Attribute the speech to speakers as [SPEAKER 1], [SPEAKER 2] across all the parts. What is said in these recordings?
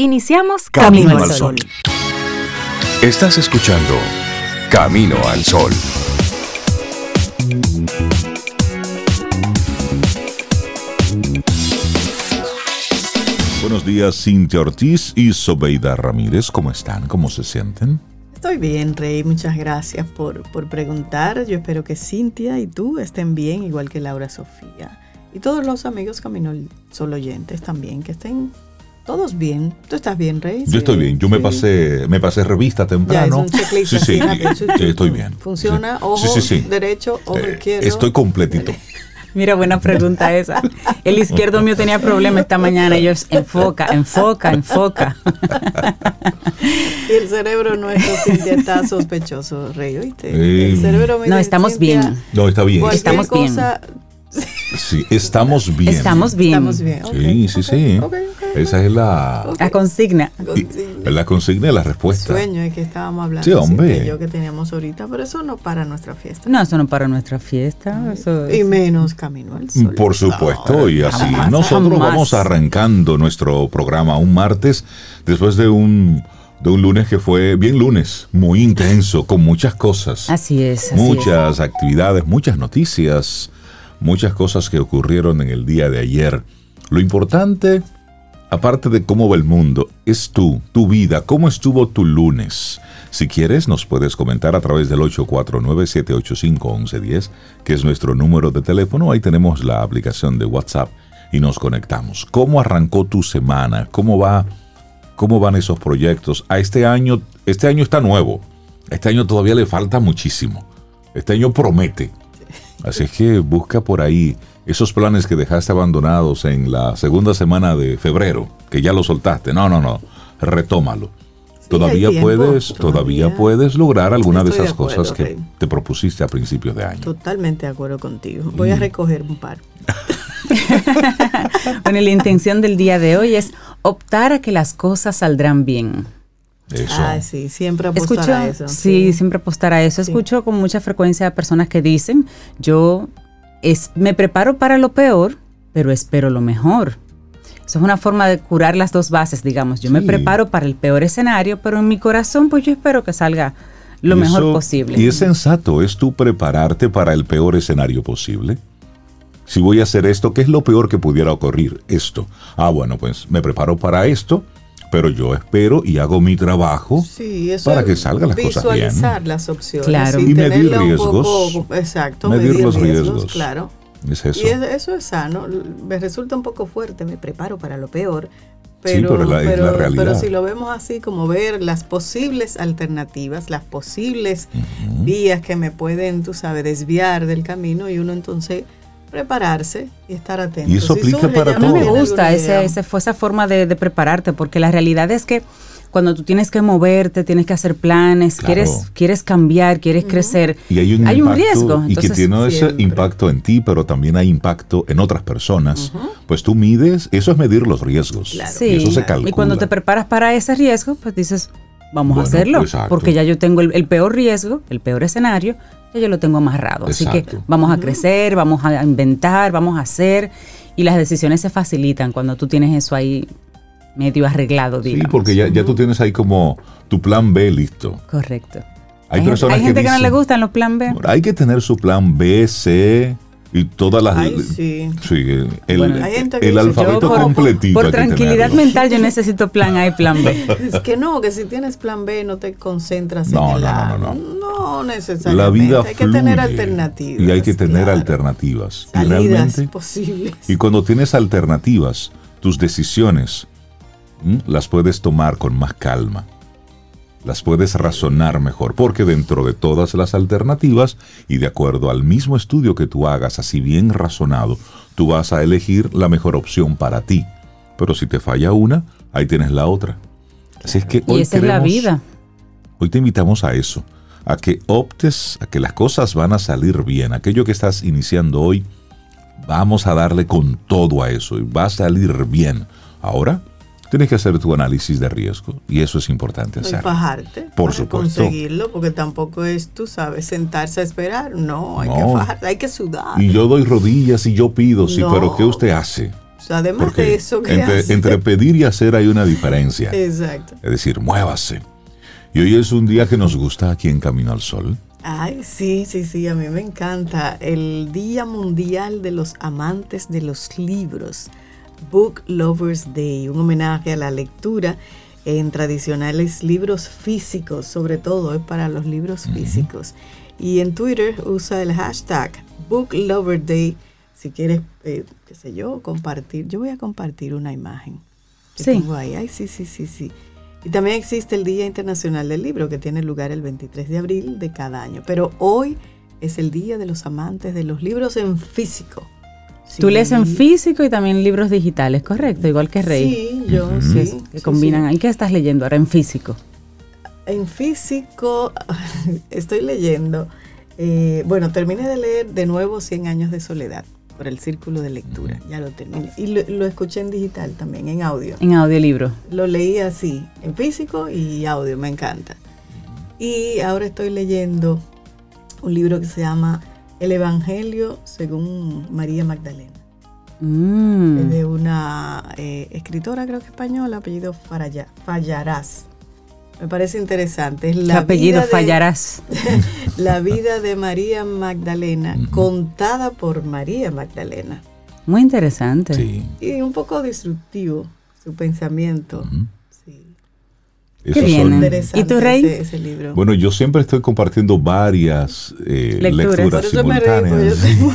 [SPEAKER 1] Iniciamos Camino, al Sol.
[SPEAKER 2] Estás escuchando Camino al Sol. Buenos días, Cintia Ortiz y Sobeida Ramírez. ¿Cómo están? ¿Cómo se sienten?
[SPEAKER 3] Estoy bien, Rey. Muchas gracias por, por preguntar. Yo espero que Cintia y tú estén bien, igual que Laura Sofía. Y todos los amigos Camino al Sol oyentes también, que estén todos bien. ¿Tú estás bien, Rey?
[SPEAKER 2] Yo estoy bien. Yo me pasé me pasé revista temprano.
[SPEAKER 3] Ya, es un
[SPEAKER 2] sí, sí, estoy bien.
[SPEAKER 3] Funciona ojo derecho, ojo eh, izquierdo.
[SPEAKER 2] Estoy completito.
[SPEAKER 1] Mira, buena pregunta esa. El izquierdo mío tenía problema esta mañana y yo enfoca, enfoca, enfoca.
[SPEAKER 3] Y el cerebro nuestro ya está sospechoso, Rey, ¿oíste? El cerebro
[SPEAKER 1] No, estamos bien.
[SPEAKER 2] No, está bien.
[SPEAKER 1] Estamos bien.
[SPEAKER 2] Sí, estamos bien.
[SPEAKER 1] Estamos bien.
[SPEAKER 3] Estamos bien.
[SPEAKER 2] Sí, sí, sí. Esa es la,
[SPEAKER 1] la consigna.
[SPEAKER 2] La consigna y la respuesta.
[SPEAKER 3] El sueño es que estábamos hablando.
[SPEAKER 2] Sí, hombre.
[SPEAKER 3] yo que teníamos ahorita, pero eso no para nuestra fiesta.
[SPEAKER 1] No, eso no para nuestra fiesta. Eso
[SPEAKER 3] y menos Camino al Sol.
[SPEAKER 2] Por supuesto, y así. Nosotros vamos arrancando nuestro programa un martes después de un de un lunes que fue bien lunes, muy intenso, con muchas cosas.
[SPEAKER 1] Así es.
[SPEAKER 2] muchas actividades, muchas noticias, muchas cosas que ocurrieron en el día de ayer. Lo importante, aparte de cómo va el mundo, es tú, tu vida, cómo estuvo tu lunes. Si quieres, nos puedes comentar a través del 849-785-1110, que es nuestro número de teléfono. Ahí tenemos la aplicación de WhatsApp y nos conectamos. ¿Cómo arrancó tu semana? ¿Cómo va? ¿Cómo van esos proyectos? A este año, este año está nuevo. Este año todavía le falta muchísimo. Este año promete. Así es que busca por ahí esos planes que dejaste abandonados en la segunda semana de febrero, que ya lo soltaste. No, no, no. Retómalo. todavía puedes, todavía, puedes lograr alguna de esas cosas que te propusiste a principios de año.
[SPEAKER 3] Totalmente de acuerdo contigo. Voy a mm. recoger un par.
[SPEAKER 1] bueno, la intención del día de hoy es optar a que las cosas saldrán bien.
[SPEAKER 3] Eso. Ah, sí, siempre apostar a eso.
[SPEAKER 1] Sí, siempre apostar a eso. Escucho con mucha frecuencia personas que dicen, yo es, me preparo para lo peor, pero espero lo mejor. Eso es una forma de curar las dos bases, digamos. Yo me preparo para el peor escenario, pero en mi corazón, pues yo espero que salga lo mejor posible.
[SPEAKER 2] Y es sensato, es tú prepararte para el peor escenario posible. Si voy a hacer esto, ¿qué es lo peor que pudiera ocurrir? Esto. Ah, bueno, pues me preparo para esto pero yo espero y hago mi trabajo para que salgan las cosas bien.
[SPEAKER 3] Visualizar las opciones.
[SPEAKER 1] Claro.
[SPEAKER 2] Y, medir riesgos.
[SPEAKER 3] exacto,
[SPEAKER 2] medir, los riesgos,
[SPEAKER 3] Claro.
[SPEAKER 2] Es eso.
[SPEAKER 3] Y eso es sano. Me resulta un poco fuerte, me preparo para lo peor.
[SPEAKER 2] Pero, sí, pero, la, realidad.
[SPEAKER 3] pero si lo vemos así, como ver las posibles alternativas, las posibles vías que me pueden, tú sabes, desviar del camino y uno entonces prepararse y estar atento.
[SPEAKER 2] Y eso aplica para todo.
[SPEAKER 1] A mí me gusta ese, esa forma de, prepararte, porque la realidad es que cuando tú tienes que moverte, tienes que hacer planes, quieres, quieres cambiar, quieres crecer,
[SPEAKER 2] y hay un, riesgo. y que tiene ese impacto en ti, pero también hay impacto en otras personas. Pues tú mides, eso es medir los riesgos. Y eso se calcula.
[SPEAKER 1] Y cuando te preparas para ese riesgo, pues dices, vamos a hacerlo, porque ya yo tengo el, peor riesgo, el peor escenario, yo lo tengo amarrado. Así que vamos a crecer, vamos a inventar, vamos a hacer, y las decisiones se facilitan cuando tú tienes eso ahí medio arreglado, digamos.
[SPEAKER 2] Sí, porque ya, ya tú tienes ahí como tu plan B listo.
[SPEAKER 1] Correcto.
[SPEAKER 2] Hay, personas
[SPEAKER 1] hay gente
[SPEAKER 2] que,
[SPEAKER 1] no le gustan los plan B.
[SPEAKER 2] Hay que tener su plan B, C, y todas las
[SPEAKER 3] sí.
[SPEAKER 2] el, alfabeto completito
[SPEAKER 1] por tranquilidad mental yo necesito plan A y plan B.
[SPEAKER 3] Es que no que si tienes plan B no te concentras en el A. no, no, no, necesariamente.
[SPEAKER 2] la vida
[SPEAKER 3] hay que tener alternativas
[SPEAKER 2] y hay que tener alternativas.
[SPEAKER 3] Y realmente posibles.
[SPEAKER 2] y cuando tienes alternativas tus decisiones las puedes tomar con más calma las puedes razonar mejor, porque dentro de todas las alternativas y de acuerdo al mismo estudio que tú hagas, así bien razonado, tú vas a elegir la mejor opción para ti. Pero si te falla una, ahí tienes la otra. Así es que hoy
[SPEAKER 1] y esa es la vida.
[SPEAKER 2] Hoy te invitamos a eso, a que optes, a que las cosas van a salir bien. Aquello que estás iniciando hoy, vamos a darle con todo a eso y va a salir bien. Ahora, tienes que hacer tu análisis de riesgo y eso es importante hacer.
[SPEAKER 3] fajarte.
[SPEAKER 2] Por supuesto.
[SPEAKER 3] Conseguirlo, porque tampoco es, tú sabes, sentarse a esperar. No, hay que fajarte, hay que sudar.
[SPEAKER 2] Y yo doy rodillas y yo pido, sí, pero ¿qué usted hace?
[SPEAKER 3] además de eso, ¿qué
[SPEAKER 2] entre,
[SPEAKER 3] hace?
[SPEAKER 2] entre pedir y hacer hay una diferencia.
[SPEAKER 3] Exacto.
[SPEAKER 2] Es decir, muévase. Y hoy es un día que nos gusta aquí en Camino al Sol.
[SPEAKER 3] Ay, sí, sí, sí, a mí me encanta. El Día Mundial de los Amantes de los Libros, Book Lovers Day, un homenaje a la lectura en tradicionales libros físicos, sobre todo es para los libros físicos. Y en Twitter usa el hashtag Book Lover Day. Si quieres, eh, qué sé yo, compartir. Yo voy a compartir una imagen que
[SPEAKER 1] Sí.
[SPEAKER 3] tengo ahí. Ay, sí, sí, sí, sí. Y también existe el Día Internacional del Libro, que tiene lugar el 23 de abril de cada año. Pero hoy es el Día de los Amantes de los Libros en físico.
[SPEAKER 1] Tú lees en físico y también libros digitales, correcto, igual que Rey.
[SPEAKER 3] Sí, yo sí.
[SPEAKER 1] que, combinan.
[SPEAKER 3] sí.
[SPEAKER 1] ¿Y qué estás leyendo ahora en físico?
[SPEAKER 3] En físico estoy leyendo, eh, bueno, terminé de leer de nuevo 100 años de soledad por el círculo de lectura, ya lo terminé. Y lo, lo escuché en digital también, en audio.
[SPEAKER 1] En audiolibro.
[SPEAKER 3] Lo leí así, en físico y audio, me encanta. Y ahora estoy leyendo un libro que se llama El Evangelio según María Magdalena.
[SPEAKER 1] Mm.
[SPEAKER 3] Es de una eh, escritora, creo que española, apellido Faraya- Fallarás. Me parece interesante. Es
[SPEAKER 1] ¿Qué
[SPEAKER 3] la
[SPEAKER 1] apellido
[SPEAKER 3] vida de-
[SPEAKER 1] fallarás?
[SPEAKER 3] la vida de María Magdalena, contada por María Magdalena.
[SPEAKER 1] Muy interesante.
[SPEAKER 2] Sí.
[SPEAKER 3] Y un poco disruptivo su pensamiento.
[SPEAKER 2] Esos
[SPEAKER 1] bien.
[SPEAKER 2] son-
[SPEAKER 1] ¿Y tú, Rey?
[SPEAKER 3] Ese, ese libro.
[SPEAKER 2] bueno, yo siempre estoy compartiendo varias eh,
[SPEAKER 1] Lecturas.
[SPEAKER 2] lecturas,
[SPEAKER 3] por eso me reí, porque
[SPEAKER 2] simultáneas.
[SPEAKER 3] yo tengo-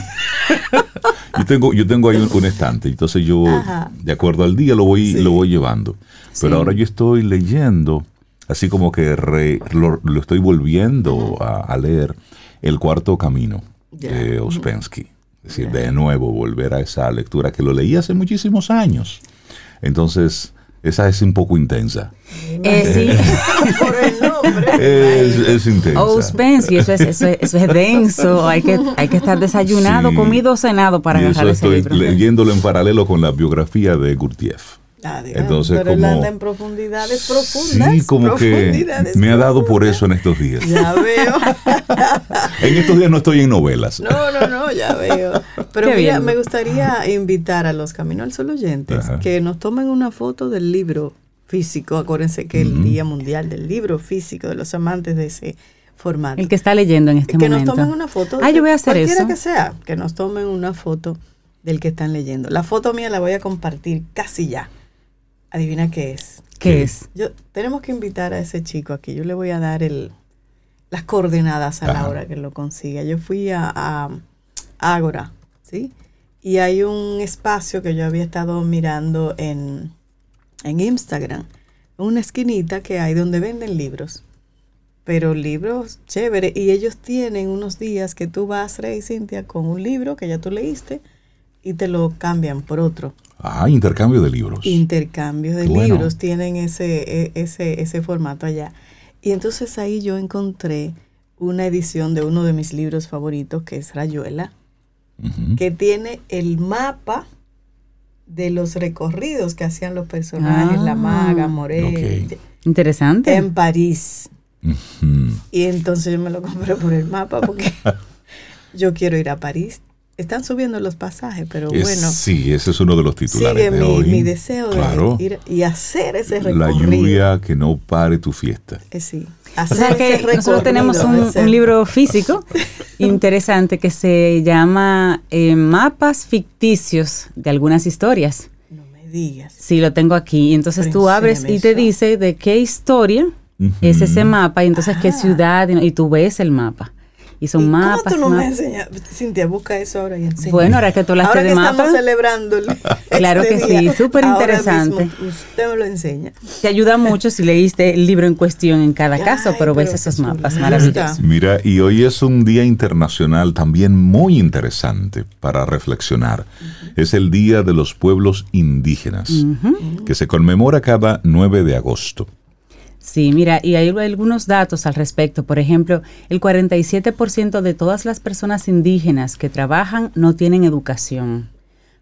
[SPEAKER 2] Yo tengo, yo tengo ahí un, un estante, entonces yo,
[SPEAKER 3] Ajá.
[SPEAKER 2] de acuerdo al día, lo voy,
[SPEAKER 3] Sí.
[SPEAKER 2] lo voy llevando. Pero
[SPEAKER 1] Sí.
[SPEAKER 2] ahora yo estoy leyendo, así como que re- lo, lo estoy volviendo a, a leer, El Cuarto Camino
[SPEAKER 3] Ya.
[SPEAKER 2] de Ospensky. Es decir, de nuevo, volver a esa lectura que lo leí hace muchísimos años. Entonces, esa es un poco intensa.
[SPEAKER 1] Eh,
[SPEAKER 3] por el nombre.
[SPEAKER 2] Es, es intensa.
[SPEAKER 1] Oh, Spence, y eso es, eso es, eso es denso. Hay que, hay que estar desayunado,
[SPEAKER 2] Sí.
[SPEAKER 1] comido, cenado para
[SPEAKER 2] y eso
[SPEAKER 1] agarrar ese
[SPEAKER 2] estoy
[SPEAKER 1] libro.
[SPEAKER 2] leyéndolo en paralelo con la biografía de Gurdjieff.
[SPEAKER 3] Ah, digamos,
[SPEAKER 2] Entonces,
[SPEAKER 3] pero él
[SPEAKER 2] como-
[SPEAKER 3] anda en profundidades profundas.
[SPEAKER 2] Sí, como que me ha dado por eso en estos días.
[SPEAKER 3] Ya veo.
[SPEAKER 2] En estos días no estoy en novelas.
[SPEAKER 3] No, no, no, ya veo. Pero
[SPEAKER 1] Qué
[SPEAKER 3] mira,
[SPEAKER 1] bien.
[SPEAKER 3] me gustaría invitar a los Camino al Sol oyentes
[SPEAKER 2] Ajá.
[SPEAKER 3] que nos tomen una foto del libro físico. Acuérdense que el. Día Mundial del Libro Físico, de los amantes de ese formato.
[SPEAKER 1] El que está leyendo en este
[SPEAKER 3] que nos
[SPEAKER 1] momento.
[SPEAKER 3] tomen una foto.
[SPEAKER 1] Ah, yo voy a hacer
[SPEAKER 3] cualquiera
[SPEAKER 1] eso.
[SPEAKER 3] que sea, que nos tomen una foto del que están leyendo. La foto mía la voy a compartir casi ya. Adivina qué es.
[SPEAKER 1] ¿Qué
[SPEAKER 2] ¿Qué?
[SPEAKER 1] es?
[SPEAKER 3] Yo tenemos que invitar a ese chico aquí. Yo le voy a dar el las coordenadas a
[SPEAKER 2] Ajá.
[SPEAKER 3] Laura que lo consiga. Yo fui a, a Ágora, ¿sí? Y hay un espacio que yo había estado mirando en, en Instagram, una esquinita que hay donde venden libros. Pero libros chévere. Y ellos tienen unos días que tú vas, Rey Cintia, con un libro que ya tú leíste y te lo cambian por otro.
[SPEAKER 2] Ah, intercambio de libros.
[SPEAKER 3] Intercambios de
[SPEAKER 2] bueno.
[SPEAKER 3] libros tienen ese, e- ese, ese formato allá. Y entonces ahí yo encontré una edición de uno de mis libros favoritos, que es Rayuela, que tiene el mapa de los recorridos que hacían los personajes,
[SPEAKER 1] Ah.
[SPEAKER 3] la maga, Morel.
[SPEAKER 1] Interesante.
[SPEAKER 3] en París. Y entonces yo me lo compré por el mapa porque yo quiero ir a París. Están subiendo los pasajes, pero
[SPEAKER 2] Es-
[SPEAKER 3] bueno,
[SPEAKER 2] sí, ese es uno de los titulares
[SPEAKER 3] sigue
[SPEAKER 2] de
[SPEAKER 3] mi,
[SPEAKER 2] hoy.
[SPEAKER 3] mi deseo de ir y hacer ese
[SPEAKER 2] La
[SPEAKER 3] recorrido.
[SPEAKER 2] lluvia que no pare tu fiesta.
[SPEAKER 3] Eh, sí.
[SPEAKER 1] O
[SPEAKER 3] Hacer
[SPEAKER 1] sea que nosotros tenemos un, libro físico interesante que se llama eh, Mapas ficticios de algunas historias.
[SPEAKER 3] No me digas.
[SPEAKER 1] Sí, lo tengo aquí. Y entonces
[SPEAKER 3] Pero
[SPEAKER 1] tú abres y te
[SPEAKER 3] eso.
[SPEAKER 1] dice de qué historia es ese mapa y entonces qué
[SPEAKER 3] Ah.
[SPEAKER 1] ciudad y, y tú ves el mapa. Y son
[SPEAKER 3] ¿Y
[SPEAKER 1] mapas.
[SPEAKER 3] ¿Cómo tú no me enseñas? Cintia, busca eso ahora y enseña.
[SPEAKER 1] Bueno, ahora que tú hablaste
[SPEAKER 3] ahora
[SPEAKER 1] de
[SPEAKER 3] que estamos celebrando el-
[SPEAKER 1] Claro
[SPEAKER 3] este
[SPEAKER 1] que sí, súper interesante.
[SPEAKER 3] Usted me lo enseña.
[SPEAKER 1] te ayuda mucho si leíste el libro en cuestión en cada
[SPEAKER 3] Ay,
[SPEAKER 1] caso, pero ves esos mapas maravillosos.
[SPEAKER 2] Mira, y hoy es un día internacional también muy interesante para reflexionar. Es el Día de los Pueblos Indígenas, que se conmemora cada 9 de agosto.
[SPEAKER 1] Sí, mira, y hay algunos datos al respecto. Por ejemplo, el 47% de todas las personas indígenas que trabajan no tienen educación.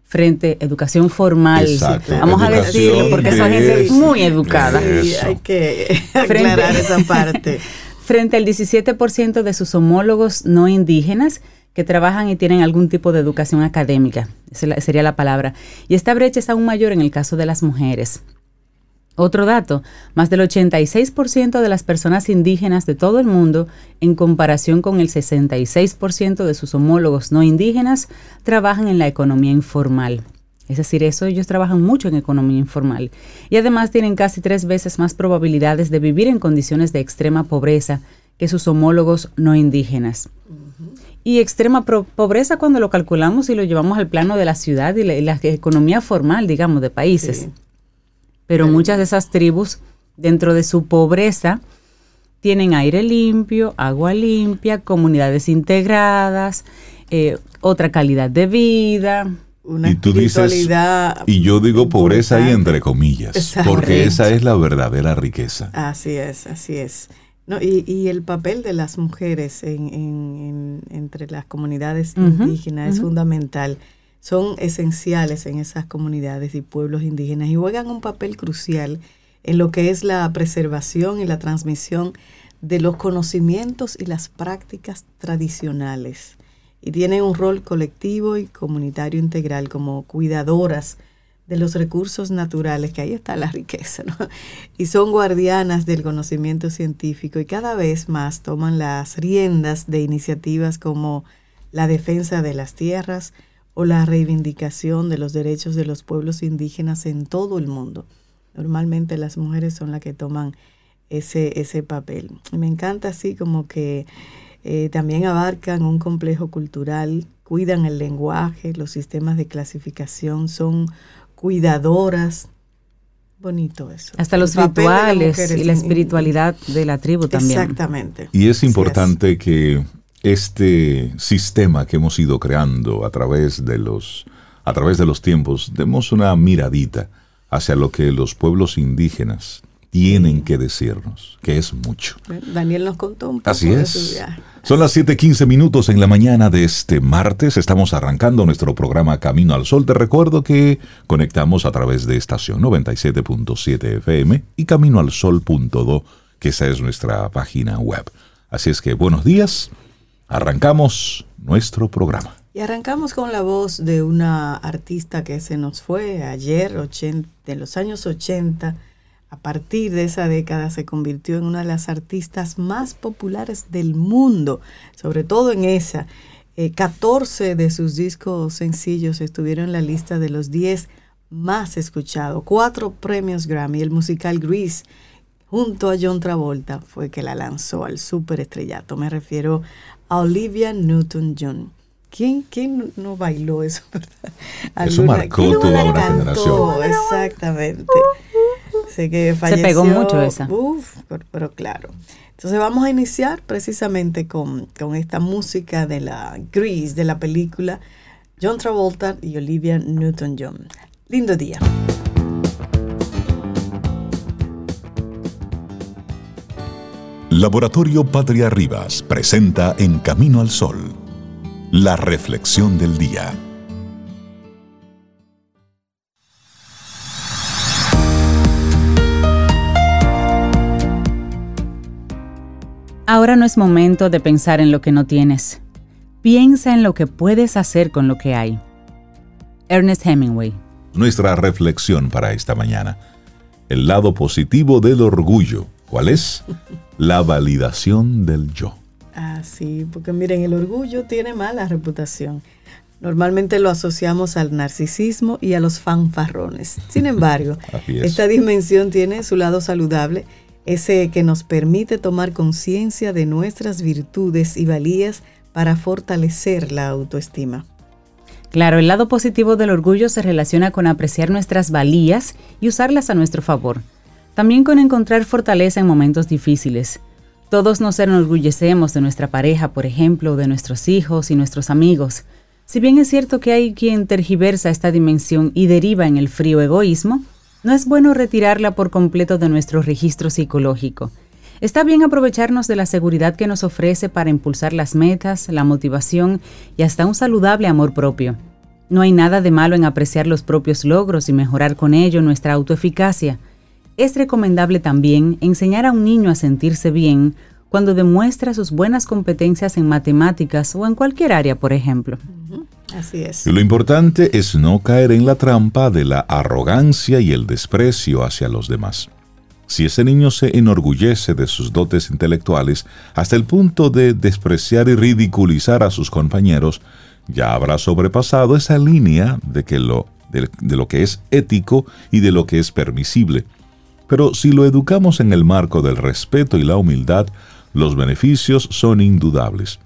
[SPEAKER 1] Frente a educación formal.
[SPEAKER 2] Exacto,
[SPEAKER 1] Vamos a
[SPEAKER 2] educación
[SPEAKER 1] decirlo porque son
[SPEAKER 2] de
[SPEAKER 1] gente muy educada.
[SPEAKER 3] Sí, hay que aclarar esa parte.
[SPEAKER 1] Frente al 17% de sus homólogos no indígenas que trabajan y tienen algún tipo de educación académica, esa sería la palabra. Y esta brecha es aún mayor en el caso de las mujeres. Otro dato, más del 86% de las personas indígenas de todo el mundo, en comparación con el 66% de sus homólogos no indígenas, trabajan en la economía informal. Es decir, eso ellos trabajan mucho en economía informal y además tienen casi tres veces más probabilidades de vivir en condiciones de extrema pobreza que sus homólogos no indígenas. Y extrema pobreza cuando lo calculamos y lo llevamos al plano de la ciudad y la, economía formal, digamos, de países. Pero muchas de esas tribus, dentro de su pobreza, tienen aire limpio, agua limpia, comunidades integradas, eh, otra calidad de vida,
[SPEAKER 2] y tú dices, y yo digo pobreza y entre comillas, porque esa es la verdadera riqueza.
[SPEAKER 3] Así es, así es. No, y, y el papel de las mujeres en, entre las comunidades indígenas es fundamental. Son esenciales en esas comunidades y pueblos indígenas y juegan un papel crucial en lo que es la preservación y la transmisión de los conocimientos y las prácticas tradicionales y tienen un rol colectivo y comunitario integral como cuidadoras de los recursos naturales, que ahí está la riqueza, ¿no? Y son guardianas del conocimiento científico y cada vez más toman las riendas de iniciativas como la defensa de las tierras o la reivindicación de los derechos de los pueblos indígenas en todo el mundo. Normalmente las mujeres son las que toman ese, ese papel. Me encanta así como que eh, también abarcan un complejo cultural, cuidan el lenguaje, los sistemas de clasificación, son cuidadoras. Bonito eso.
[SPEAKER 1] Hasta los rituales y la espiritualidad de la tribu también.
[SPEAKER 3] Exactamente.
[SPEAKER 2] Y es importante que este sistema que hemos ido creando a través de los a través de los tiempos demos una miradita hacia lo que los pueblos indígenas tienen que decirnos, que es mucho.
[SPEAKER 3] Daniel nos contó un poco
[SPEAKER 2] Así es. su viaje. Son las 7:15 minutos en la mañana de este martes. Estamos arrancando nuestro programa Camino al Sol. Te recuerdo que conectamos a través de estación 97.7 FM y caminoalsol.do, que esa es nuestra página web. Así es que buenos días. Arrancamos nuestro programa.
[SPEAKER 3] Y arrancamos con la voz de una artista que se nos fue ayer, de los años 80 a partir de esa década se convirtió en una de las artistas más populares del mundo, sobre todo en esa. 14 eh, de sus discos sencillos estuvieron en la lista de los 10 más escuchados. Cuatro premios Grammy. El musical Grease, junto a John Travolta, fue que la lanzó al superestrellato. Me refiero a Olivia Newton-John. ¿Quién, ¿Quién no bailó eso?
[SPEAKER 2] Eso marcó toda una generación.
[SPEAKER 3] Exactamente. Sé que
[SPEAKER 1] Se pegó mucho esa.
[SPEAKER 3] Uf, pero, claro. Entonces vamos a iniciar precisamente con, con esta música de la Grease, de la película John Travolta y Olivia Newton-John. Lindo día.
[SPEAKER 4] Laboratorio Patria Rivas presenta En Camino al Sol, la reflexión del día.
[SPEAKER 1] Ahora no es momento de pensar en lo que no tienes. Piensa en lo que puedes hacer con lo que hay. Ernest Hemingway.
[SPEAKER 2] Nuestra reflexión para esta mañana. El lado positivo del orgullo. ¿Cuál es? La validación del yo.
[SPEAKER 3] Ah, sí, porque miren, el orgullo tiene mala reputación. Normalmente lo asociamos al narcisismo y a los fanfarrones. Sin embargo, esta dimensión tiene su lado saludable ese que nos permite tomar conciencia de nuestras virtudes y valías para fortalecer la autoestima.
[SPEAKER 1] Claro, el lado positivo del orgullo se relaciona con apreciar nuestras valías y usarlas a nuestro favor. También con encontrar fortaleza en momentos difíciles. Todos nos enorgullecemos de nuestra pareja, por ejemplo, de nuestros hijos y nuestros amigos. Si bien es cierto que hay quien tergiversa esta dimensión y deriva en el frío egoísmo, no es bueno retirarla por completo de nuestro registro psicológico. Está bien aprovecharnos de la seguridad que nos ofrece para impulsar las metas, la motivación y hasta un saludable amor propio. No hay nada de malo en apreciar los propios logros y mejorar con ello nuestra autoeficacia. Es recomendable también enseñar a un niño a sentirse bien cuando demuestra sus buenas competencias en matemáticas o en cualquier área, por ejemplo.
[SPEAKER 3] Así es.
[SPEAKER 2] Y lo importante es no caer en la trampa de la arrogancia y el desprecio hacia los demás. Si ese niño se enorgullece de sus dotes intelectuales hasta el punto de despreciar y ridiculizar a sus compañeros, ya habrá sobrepasado esa línea de, que lo, de, de lo que es ético y de lo que es permisible. Pero si lo educamos en el marco del respeto y la humildad, los beneficios son indudables.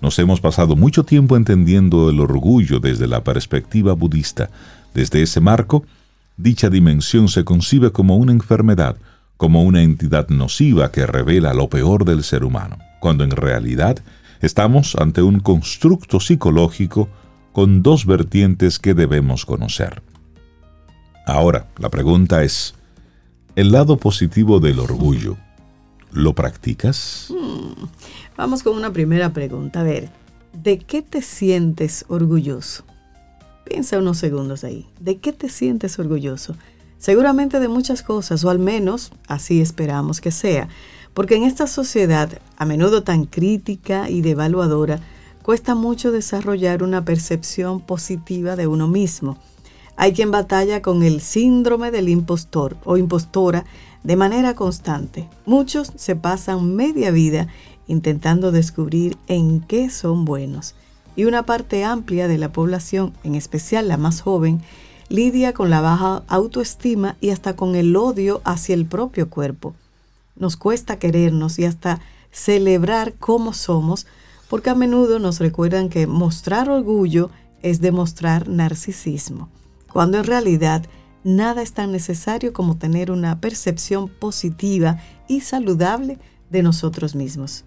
[SPEAKER 2] Nos hemos pasado mucho tiempo entendiendo el orgullo desde la perspectiva budista. Desde ese marco, dicha dimensión se concibe como una enfermedad, como una entidad nociva que revela lo peor del ser humano, cuando en realidad estamos ante un constructo psicológico con dos vertientes que debemos conocer. Ahora, la pregunta es, ¿el lado positivo del orgullo lo practicas?
[SPEAKER 3] Hmm, vamos con una primera pregunta. A ver, ¿de qué te sientes orgulloso? Piensa unos segundos ahí. ¿De qué te sientes orgulloso? Seguramente de muchas cosas, o al menos así esperamos que sea, porque en esta sociedad, a menudo tan crítica y devaluadora, cuesta mucho desarrollar una percepción positiva de uno mismo. Hay quien batalla con el síndrome del impostor o impostora de manera constante. Muchos se pasan media vida intentando descubrir en qué son buenos. Y una parte amplia de la población, en especial la más joven, lidia con la baja autoestima y hasta con el odio hacia el propio cuerpo. Nos cuesta querernos y hasta celebrar cómo somos, porque a menudo nos recuerdan que mostrar orgullo es demostrar narcisismo, cuando en realidad nada es tan necesario como tener una percepción positiva y saludable de nosotros mismos.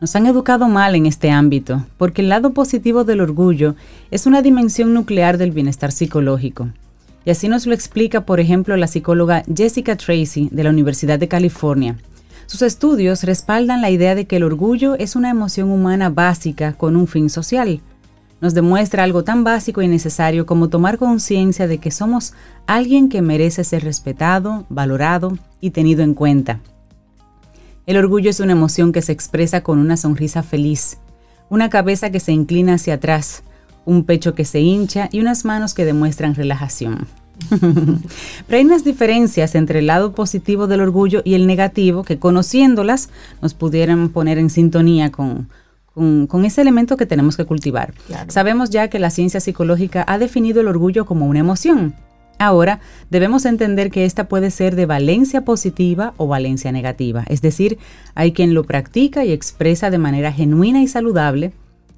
[SPEAKER 1] Nos han educado mal en este ámbito, porque el lado positivo del orgullo es una dimensión nuclear del bienestar psicológico. Y así nos lo explica, por ejemplo, la psicóloga Jessica Tracy de la Universidad de California. Sus estudios respaldan la idea de que el orgullo es una emoción humana básica con un fin social. Nos demuestra algo tan básico y necesario como tomar conciencia de que somos alguien que merece ser respetado, valorado y tenido en cuenta. El orgullo es una emoción que se expresa con una sonrisa feliz, una cabeza que se inclina hacia atrás, un pecho que se hincha y unas manos que demuestran relajación. Pero hay unas diferencias entre el lado positivo del orgullo y el negativo que conociéndolas nos pudieran poner en sintonía con, con, ese elemento que tenemos que cultivar. Sabemos ya que la ciencia psicológica ha definido el orgullo como una emoción, Ahora, debemos entender que esta puede ser de valencia positiva o valencia negativa, es decir, hay quien lo practica y expresa de manera genuina y saludable.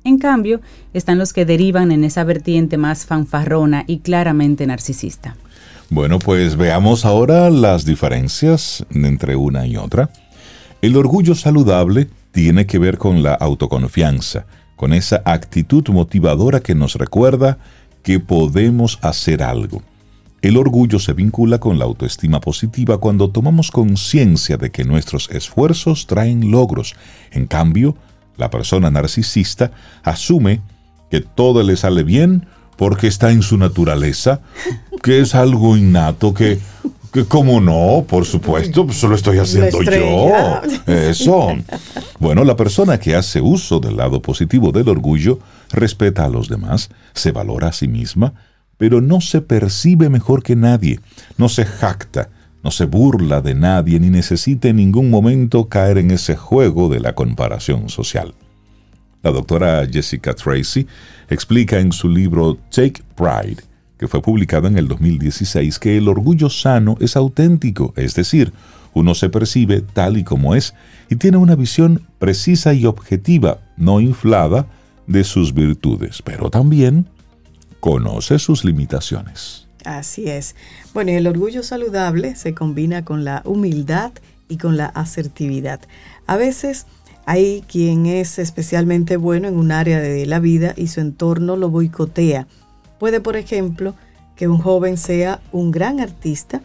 [SPEAKER 1] En cambio, están los que derivan en esa vertiente más fanfarrona y claramente narcisista.
[SPEAKER 2] Bueno, pues veamos ahora las diferencias entre una y otra. El orgullo saludable tiene que ver con la autoconfianza, con esa actitud motivadora que nos recuerda que podemos hacer algo el orgullo se vincula con la autoestima positiva cuando tomamos conciencia de que nuestros esfuerzos traen logros. En cambio, la persona narcisista asume que todo le sale bien porque está en su naturaleza, que es algo innato, que, como no, por supuesto, pues lo estoy haciendo yo. Eso. Bueno, la persona que hace uso del lado positivo del orgullo respeta a los demás, se valora a sí misma, pero no se percibe mejor que nadie, no se jacta, no se burla de nadie ni necesita en ningún momento caer en ese juego de la comparación social. La doctora Jessica Tracy explica en su libro Take Pride, que fue publicado en el 2016, que el orgullo sano es auténtico, es decir, uno se percibe tal y como es y tiene una visión precisa y objetiva, no inflada, de sus virtudes, pero también conoce sus limitaciones.
[SPEAKER 3] Así es. Bueno, el orgullo saludable se combina con la humildad y con la asertividad. A veces hay quien es especialmente bueno en un área de la vida y su entorno lo boicotea. Puede, por ejemplo, que un joven sea un gran artista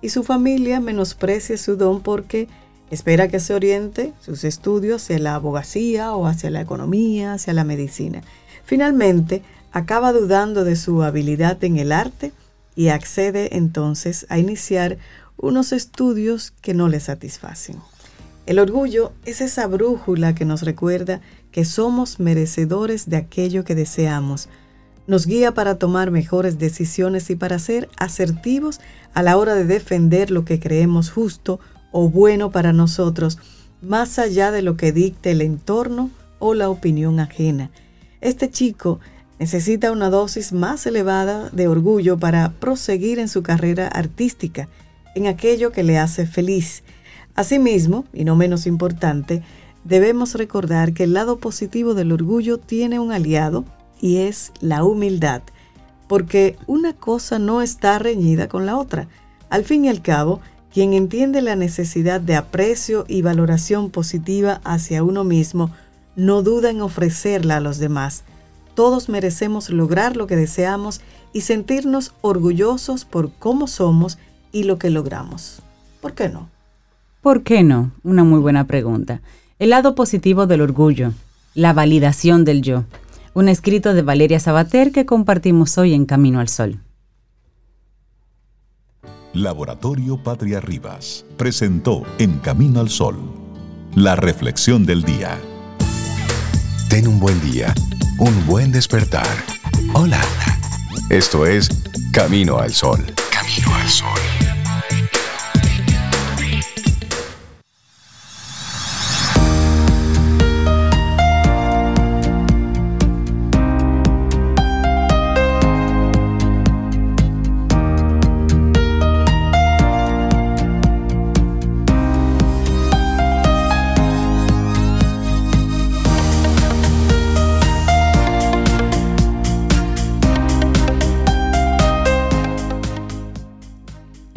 [SPEAKER 3] y su familia menosprecie su don porque espera que se oriente sus estudios hacia la abogacía o hacia la economía, hacia la medicina. Finalmente, acaba dudando de su habilidad en el arte y accede entonces a iniciar unos estudios que no le satisfacen. El orgullo es esa brújula que nos recuerda que somos merecedores de aquello que deseamos. Nos guía para tomar mejores decisiones y para ser asertivos a la hora de defender lo que creemos justo o bueno para nosotros, más allá de lo que dicte el entorno o la opinión ajena. Este chico necesita una dosis más elevada de orgullo para proseguir en su carrera artística, en aquello que le hace feliz. Asimismo, y no menos importante, debemos recordar que el lado positivo del orgullo tiene un aliado y es la humildad, porque una cosa no está reñida con la otra. Al fin y al cabo, quien entiende la necesidad de aprecio y valoración positiva hacia uno mismo, no duda en ofrecerla a los demás. Todos merecemos lograr lo que deseamos y sentirnos orgullosos por cómo somos y lo que logramos. ¿Por qué no?
[SPEAKER 1] ¿Por qué no? Una muy buena pregunta. El lado positivo del orgullo, la validación del yo. Un escrito de Valeria Sabater que compartimos hoy en Camino al Sol.
[SPEAKER 4] Laboratorio Patria Rivas presentó En Camino al Sol, la reflexión del día. Ten un buen día, un buen despertar. Hola. Esto es Camino al Sol. Camino al Sol.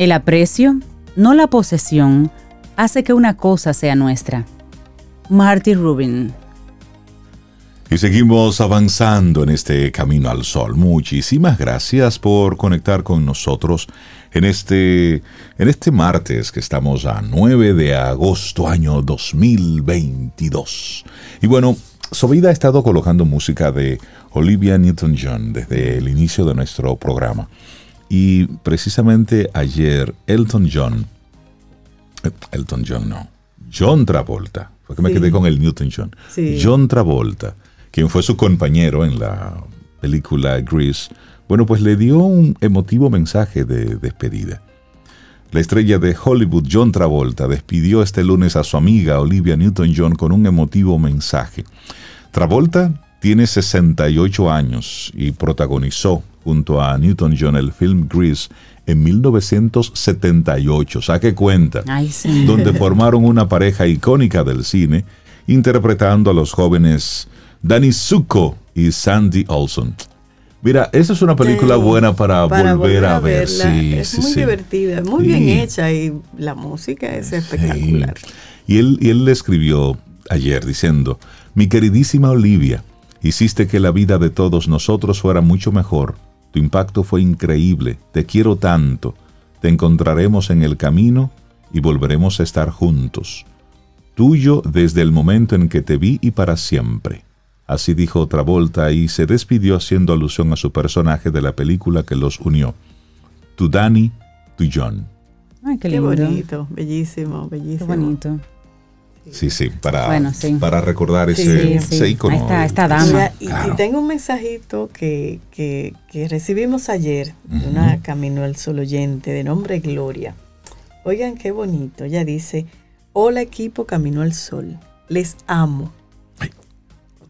[SPEAKER 1] El aprecio, no la posesión, hace que una cosa sea nuestra. Marty Rubin.
[SPEAKER 2] Y seguimos avanzando en este camino al sol. Muchísimas gracias por conectar con nosotros en este, en este martes que estamos a 9 de agosto año 2022. Y bueno, Sovida ha estado colocando música de Olivia Newton-John desde el inicio de nuestro programa. Y precisamente ayer Elton John, eh, Elton John no, John Travolta, porque me quedé con el Newton John, John Travolta, quien fue su compañero en la película Grease, bueno, pues le dio un emotivo mensaje de despedida. La estrella de Hollywood, John Travolta, despidió este lunes a su amiga Olivia Newton-John con un emotivo mensaje. Travolta tiene 68 años y protagonizó junto a Newton-John el film Grease en 1978, saque cuenta, donde formaron una pareja icónica del cine, interpretando a los jóvenes Danny Zuko y Sandy Olson. Mira, esa es una película buena para, volver, a, ver. Sí,
[SPEAKER 3] es muy divertida, muy bien hecha y la música es espectacular.
[SPEAKER 2] Y él, y él le escribió ayer diciendo, mi queridísima Olivia, hiciste que la vida de todos nosotros fuera mucho mejor tu impacto fue increíble, te quiero tanto, te encontraremos en el camino y volveremos a estar juntos. Tuyo desde el momento en que te vi y para siempre. Así dijo Travolta y se despidió haciendo alusión a su personaje de la película que los unió. Tu Danny, tu John.
[SPEAKER 3] Ay, qué, bonito, bellísimo, bellísimo. Qué
[SPEAKER 1] bonito.
[SPEAKER 2] Sí, sí, para, para recordar ese, icono.
[SPEAKER 1] Ahí está, dama.
[SPEAKER 3] Y, tengo un mensajito que, recibimos ayer de una Camino al Sol oyente de nombre Gloria. Oigan qué bonito. Ella dice, hola equipo Camino al Sol, les amo.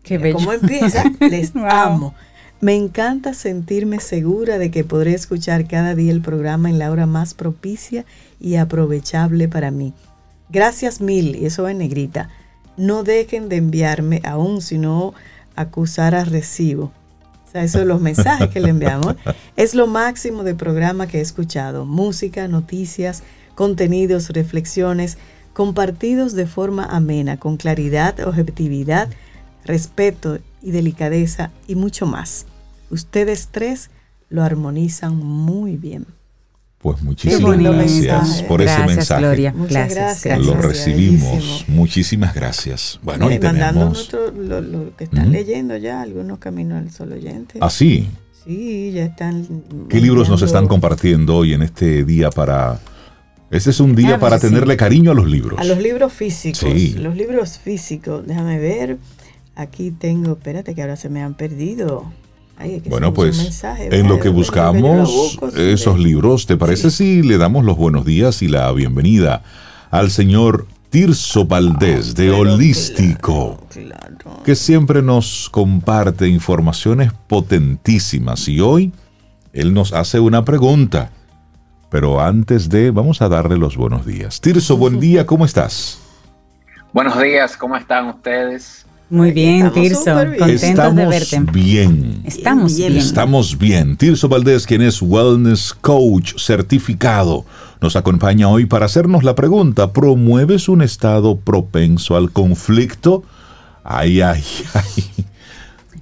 [SPEAKER 1] Qué bello.
[SPEAKER 3] ¿Cómo empieza? Les amo. Me encanta sentirme segura de que podré escuchar cada día el programa en la hora más propicia y aprovechable para mí. Gracias mil, y eso en negrita. No dejen de enviarme aún, sino acusar a recibo. O sea, esos son los mensajes que le enviamos. Es lo máximo de programa que he escuchado. Música, noticias, contenidos, reflexiones, compartidos de forma amena, con claridad, objetividad, respeto y delicadeza y mucho más. Ustedes tres lo armonizan muy bien.
[SPEAKER 2] Pues muchísimas gracias por ese mensaje.
[SPEAKER 1] Gloria. gracias,
[SPEAKER 2] Lo recibimos. Muchísimas gracias. Bueno, y tenemos...
[SPEAKER 3] lo, que están leyendo ya, algunos caminos al sol oyente.
[SPEAKER 2] ¿Ah, sí?
[SPEAKER 3] Sí, ya están...
[SPEAKER 2] ¿Qué libros nos están compartiendo hoy en este día para, Este es un día
[SPEAKER 1] Ah,
[SPEAKER 2] para
[SPEAKER 1] sí.
[SPEAKER 2] tenerle cariño a los libros.
[SPEAKER 3] A los libros físicos.
[SPEAKER 2] Sí.
[SPEAKER 3] Los libros físicos. Déjame ver. Aquí tengo, espérate que ahora se me han perdido. Ay, es que
[SPEAKER 2] Bueno, pues
[SPEAKER 3] mensaje,
[SPEAKER 2] en lo que buscamos
[SPEAKER 3] lo busco, sí.
[SPEAKER 2] esos libros, ¿te parece si le damos los buenos días y la bienvenida al señor Tirso Valdés de Holístico?
[SPEAKER 3] Claro, claro.
[SPEAKER 2] que siempre nos comparte informaciones potentísimas y hoy él nos hace una pregunta. Pero antes de, vamos a darle los buenos días. Tirso, buen día, ¿cómo estás?
[SPEAKER 5] Buenos días, ¿cómo están ustedes?
[SPEAKER 1] Muy bien, Tirso. Contentos de
[SPEAKER 2] Estamos
[SPEAKER 1] verte.
[SPEAKER 2] bien.
[SPEAKER 1] Estamos
[SPEAKER 3] Bien.
[SPEAKER 2] Estamos bien. Tirso Valdés, quien es Wellness Coach certificado, nos acompaña hoy para hacernos la pregunta, ¿promueves un estado propenso al conflicto? Ay, ay, ay.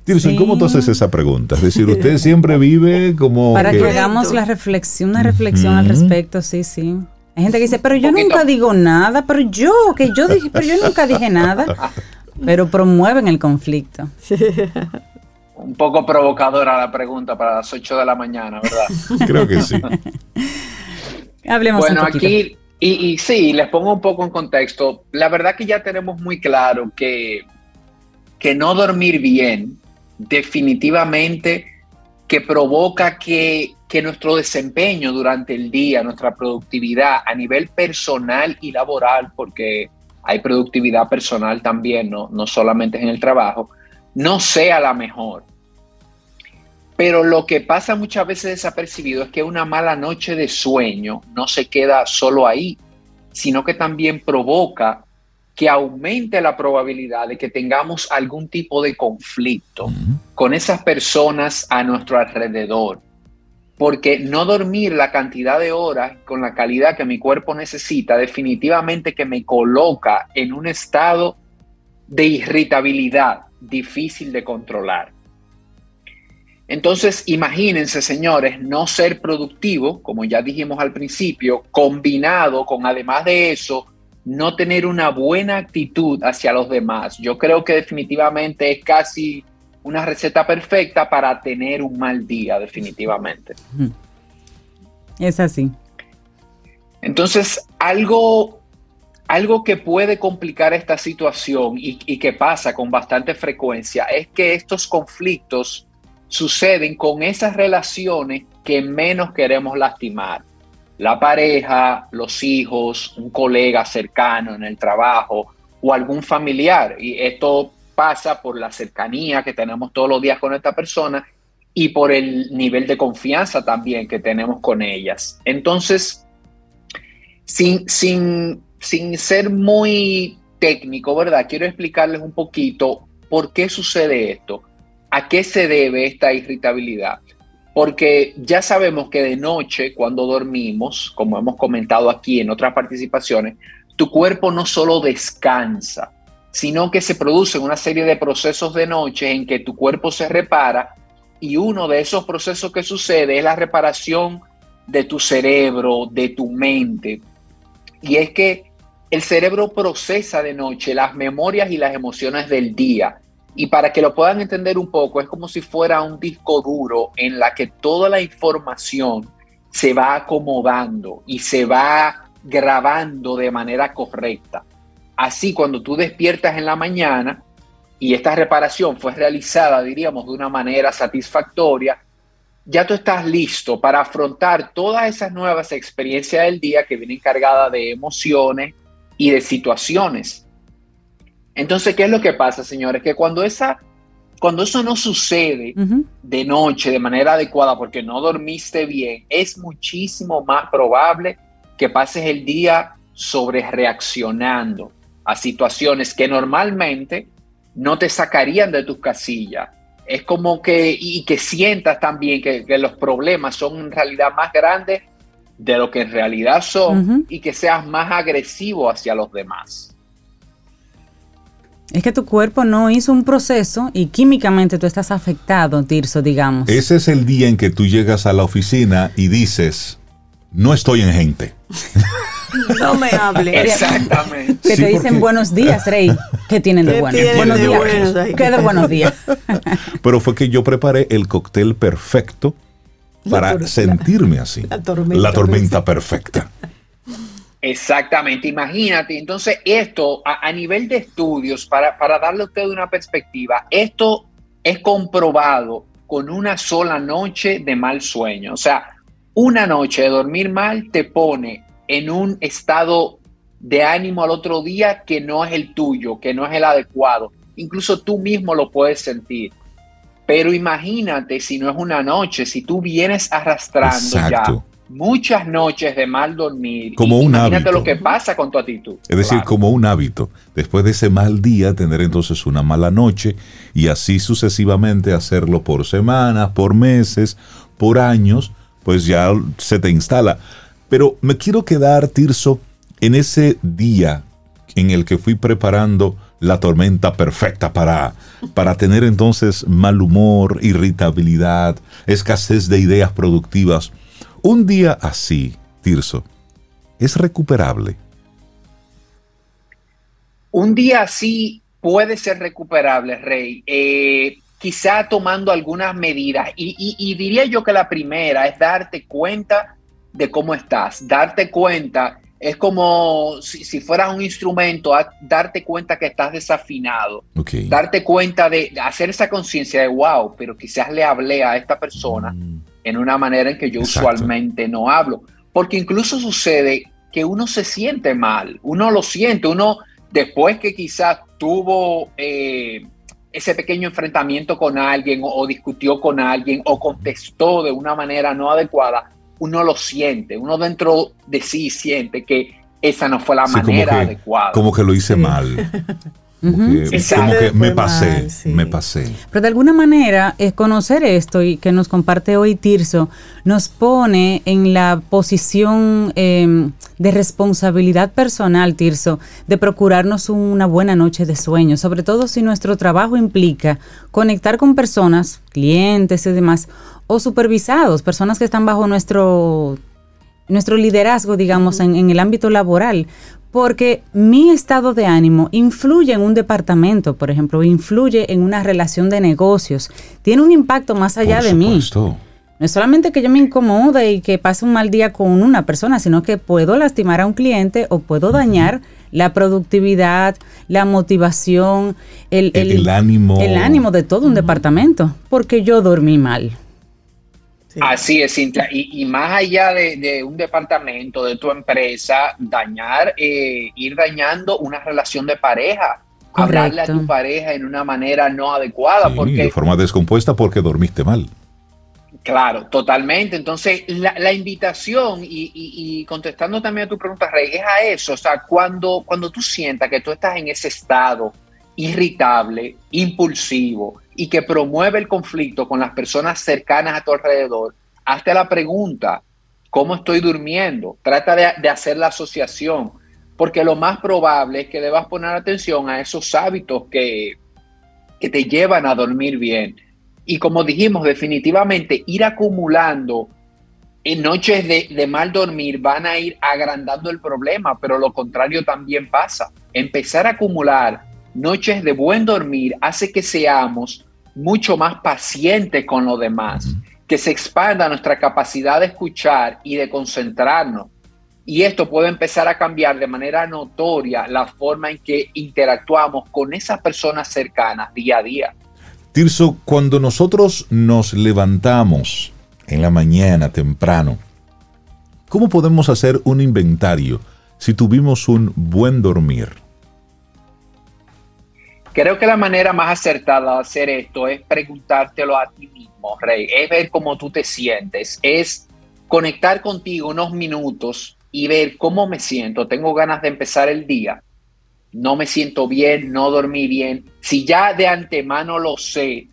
[SPEAKER 2] Tirso, ¿y
[SPEAKER 1] Sí.
[SPEAKER 2] ¿cómo tú haces esa pregunta? Es decir, usted siempre vive como...
[SPEAKER 1] Para que
[SPEAKER 2] que-
[SPEAKER 1] hagamos la reflexión, una reflexión al respecto, sí, sí. Hay gente que dice, pero yo nunca digo nada, pero yo, que yo dije, pero yo nunca dije nada. Pero promueven el conflicto.
[SPEAKER 5] Un poco provocadora la pregunta para las 8 de la mañana, ¿verdad?
[SPEAKER 2] Creo que sí.
[SPEAKER 1] Hablemos
[SPEAKER 5] bueno,
[SPEAKER 1] un
[SPEAKER 5] aquí, y, y sí, les pongo un poco en contexto. La verdad que ya tenemos muy claro que, que no dormir bien definitivamente que provoca que, que nuestro desempeño durante el día, nuestra productividad a nivel personal y laboral, porque hay productividad personal también, no, no solamente en el trabajo, no sea la mejor. Pero lo que pasa muchas veces desapercibido es que una mala noche de sueño no se queda solo ahí, sino que también provoca que aumente la probabilidad de que tengamos algún tipo de conflicto con esas personas a nuestro alrededor. Porque no dormir la cantidad de horas con la calidad que mi cuerpo necesita definitivamente que me coloca en un estado de irritabilidad difícil de controlar. Entonces, imagínense, señores, no ser productivo, como ya dijimos al principio, combinado con, además de eso, no tener una buena actitud hacia los demás. Yo creo que definitivamente es casi una receta perfecta para tener un mal día, definitivamente.
[SPEAKER 1] Es así.
[SPEAKER 5] Entonces, algo, algo que puede complicar esta situación y, y que pasa con bastante frecuencia es que estos conflictos suceden con esas relaciones que menos queremos lastimar. La pareja, los hijos, un colega cercano en el trabajo o algún familiar. Y esto pasa por la cercanía que tenemos todos los días con esta persona y por el nivel de confianza también que tenemos con ellas. Entonces, sin, sin, sin ser muy técnico, ¿verdad? Quiero explicarles un poquito por qué sucede esto, a qué se debe esta irritabilidad. Porque ya sabemos que de noche, cuando dormimos, como hemos comentado aquí en otras participaciones, tu cuerpo no solo descansa, sino que se producen una serie de procesos de noche en que tu cuerpo se repara y uno de esos procesos que sucede es la reparación de tu cerebro, de tu mente. Y es que el cerebro procesa de noche las memorias y las emociones del día. Y para que lo puedan entender un poco, es como si fuera un disco duro en la que toda la información se va acomodando y se va grabando de manera correcta. Así, cuando tú despiertas en la mañana y esta reparación fue realizada, diríamos, de una manera satisfactoria, ya tú estás listo para afrontar todas esas nuevas experiencias del día que vienen cargadas de emociones y de situaciones. Entonces, ¿qué es lo que pasa, señores? Que cuando, esa, cuando eso no sucede de noche de manera adecuada porque no dormiste bien, es muchísimo más probable que pases el día sobre reaccionando a situaciones que normalmente no te sacarían de tus casillas. Es como que, y que sientas también que, que los problemas son en realidad más grandes de lo que en realidad son y que seas más agresivo hacia los demás.
[SPEAKER 1] Es que tu cuerpo no hizo un proceso y químicamente tú estás afectado, Tirso, digamos.
[SPEAKER 2] Ese es el día en que tú llegas a la oficina y dices, no estoy en gente.
[SPEAKER 3] No me hable.
[SPEAKER 5] Exactamente.
[SPEAKER 1] que
[SPEAKER 2] Sí,
[SPEAKER 1] te dicen
[SPEAKER 2] porque-
[SPEAKER 1] buenos días, Rey. ¿Qué tienen de
[SPEAKER 3] ¿Qué
[SPEAKER 1] bueno?
[SPEAKER 3] tienen
[SPEAKER 1] buenos
[SPEAKER 2] de
[SPEAKER 1] días.
[SPEAKER 3] buenos?
[SPEAKER 1] ¿Qué de buenos días?
[SPEAKER 2] Pero fue que yo preparé el cóctel perfecto
[SPEAKER 3] La
[SPEAKER 2] para sentirme así.
[SPEAKER 3] la tormenta
[SPEAKER 2] La tormenta perfecta.
[SPEAKER 5] Exactamente, imagínate. Entonces, esto a, nivel de estudios, para, para darle a usted una perspectiva, esto es comprobado con una sola noche de mal sueño. O sea, una noche de dormir mal te pone en un estado de ánimo al otro día que no es el tuyo, que no es el adecuado. Incluso tú mismo lo puedes sentir. Pero imagínate si no es una noche, si tú vienes arrastrando ya muchas noches de mal dormir.
[SPEAKER 2] Como un
[SPEAKER 5] imagínate lo que pasa con tu actitud.
[SPEAKER 2] Es decir, como un hábito. Después de ese mal día, tener entonces una mala noche y así sucesivamente hacerlo por semanas, por meses, por años, pues ya se te instala. Pero me quiero quedar, Tirso, en ese día en el que fui preparando la tormenta perfecta para, para tener entonces mal humor, irritabilidad, escasez de ideas productivas. Un día así, Tirso, ¿es recuperable?
[SPEAKER 5] Un día así puede ser recuperable, Rey. Eh, quizá tomando algunas medidas. Y, diría yo que la primera es darte cuenta de cómo estás, darte cuenta. Es como si, fueras un instrumento, darte cuenta que estás desafinado, darte cuenta de, hacer esa conciencia de, wow, pero quizás le hablé a esta persona mm. en una manera en que yo usualmente no hablo. Porque incluso sucede que uno se siente mal, uno lo siente, uno después que quizás tuvo eh, ese pequeño enfrentamiento con alguien o, discutió con alguien o contestó de una manera no adecuada, uno lo siente, uno dentro de sí siente que esa no fue la manera adecuada.
[SPEAKER 2] Como que lo hice mal. Como que, me pasé, me pasé.
[SPEAKER 1] Pero de alguna manera, es conocer esto y que nos comparte hoy Tirso, nos pone en la posición em, de responsabilidad personal, Tirso, de procurarnos una buena noche de sueño, sobre todo si nuestro trabajo implica conectar con personas, clientes y demás, o supervisados, personas que están bajo nuestro nuestro liderazgo, digamos, en, en, el ámbito laboral, porque mi estado de ánimo influye en un departamento, por ejemplo, influye en una relación de negocios, tiene un impacto más allá de mí. No es solamente que yo me incomode y que pase un mal día con una persona, sino que puedo lastimar a un cliente o puedo dañar la productividad, la motivación, el,
[SPEAKER 2] ánimo.
[SPEAKER 1] el ánimo de todo un departamento, porque yo dormí mal.
[SPEAKER 5] Así es, Cintia. Y, más allá de, un departamento, de tu empresa, dañar, eh, ir dañando una relación de pareja. Hablarle a tu pareja en una manera no adecuada. porque,
[SPEAKER 2] de forma descompuesta porque dormiste mal.
[SPEAKER 5] Claro, totalmente. Entonces, la, invitación y, contestando también a tu pregunta, Rey, es a eso. O sea, cuando, cuando tú sientas que tú estás en ese estado irritable, impulsivo, y que promueve el conflicto con las personas cercanas a tu alrededor, hazte la pregunta, ¿cómo estoy durmiendo? Trata de, hacer la asociación, porque lo más probable es que debas poner atención a esos hábitos que, que te llevan a dormir bien. Y como dijimos, definitivamente ir acumulando en noches de, de, mal dormir van a ir agrandando el problema, pero lo contrario también pasa. Empezar a acumular noches de buen dormir hace que seamos mucho más pacientes con los demás, que se expanda nuestra capacidad de escuchar y de concentrarnos. Y esto puede empezar a cambiar de manera notoria la forma en que interactuamos con esas personas cercanas día a día.
[SPEAKER 2] Tirso, cuando nosotros nos levantamos en la mañana temprano, ¿cómo podemos hacer un inventario si tuvimos un buen dormir?
[SPEAKER 5] Creo que la manera más acertada de hacer esto es preguntártelo a ti mismo, Rey. Es ver cómo tú te sientes. Es conectar contigo unos minutos y ver cómo me siento. Tengo ganas de empezar el día. No me siento bien, no dormí bien. Si ya de antemano lo sé,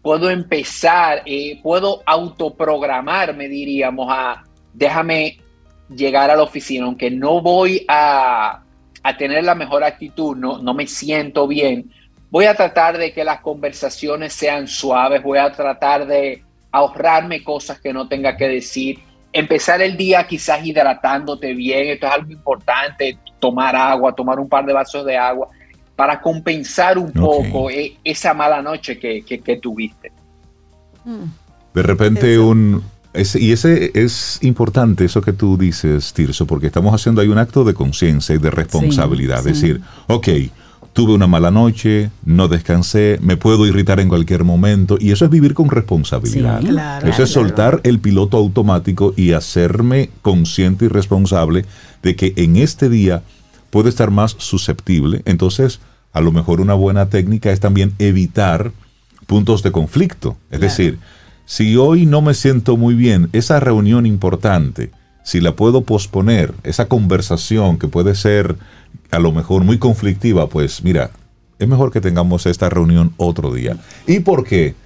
[SPEAKER 5] puedo empezar, eh, puedo autoprogramarme, diríamos, a déjame llegar a la oficina, aunque no voy a a tener la mejor actitud, no, no me siento bien. Voy a tratar de que las conversaciones sean suaves, voy a tratar de ahorrarme cosas que no tenga que decir. Empezar el día quizás hidratándote bien, esto es algo importante, tomar agua, tomar un par de vasos de agua para compensar un poco e, esa mala noche que, tuviste.
[SPEAKER 2] De repente un, y ese es importante, eso que tú dices, Tirso, porque estamos haciendo ahí un acto de conciencia y de responsabilidad. Es decir, ok, tuve una mala noche, no descansé, me puedo irritar en cualquier momento y eso es vivir con responsabilidad. eso es soltar el piloto automático y hacerme consciente y responsable de que en este día puedo estar más susceptible. Entonces, a lo mejor una buena técnica es también evitar puntos de conflicto. Es decir, si hoy no me siento muy bien, esa reunión importante, si la puedo posponer, esa conversación que puede ser a lo mejor muy conflictiva, pues mira, es mejor que tengamos esta reunión otro día. ¿Y por qué?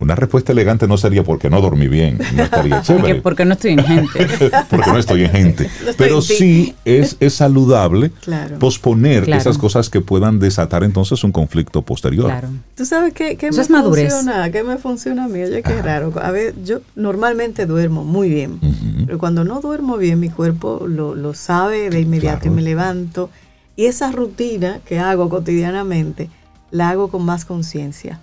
[SPEAKER 2] Una respuesta elegante no sería porque no dormí bien, no estaría chévere.
[SPEAKER 1] Porque, no estoy en gente.
[SPEAKER 2] porque no estoy en gente. Pero sí es, es saludable posponer esas cosas que puedan desatar entonces un conflicto posterior. Claro.
[SPEAKER 3] Tú sabes qué, qué me funciona, qué me funciona a mí, oye, qué raro. A ver, yo normalmente duermo muy bien, pero cuando no duermo bien, mi cuerpo lo, lo sabe de inmediato y me levanto. Y esa rutina que hago cotidianamente, la hago con más conciencia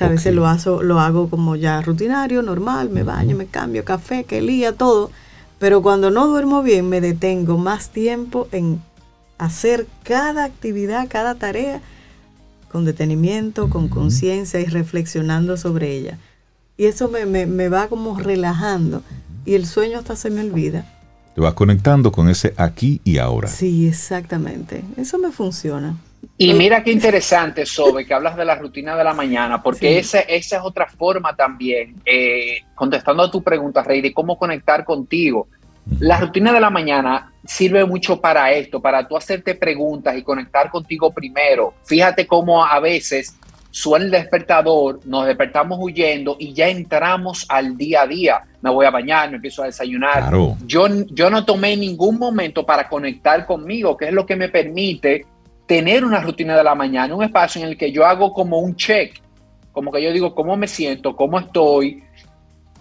[SPEAKER 3] a veces lo hago, lo hago como ya rutinario, normal, me baño, me cambio, café, que lía, todo. Pero cuando no duermo bien, me detengo más tiempo en hacer cada actividad, cada tarea con detenimiento, con conciencia y reflexionando sobre ella. Y eso me, me, va como relajando y el sueño hasta se me olvida.
[SPEAKER 2] Te vas conectando con ese aquí y ahora.
[SPEAKER 3] Sí, exactamente. Eso me funciona.
[SPEAKER 5] Y mira qué interesante, Sobe, que hablas de la rutina de la mañana, porque esa, esa, es otra forma también, eh, contestando a tu pregunta, Rey, de cómo conectar contigo. La rutina de la mañana sirve mucho para esto, para tú hacerte preguntas y conectar contigo primero. Fíjate cómo a veces suena el despertador, nos despertamos huyendo y ya entramos al día a día. Me voy a bañar, me empiezo a desayunar. Yo, yo no tomé ningún momento para conectar conmigo, que es lo que me permite tener una rutina de la mañana, un espacio en el que yo hago como un check, como que yo digo cómo me siento, cómo estoy,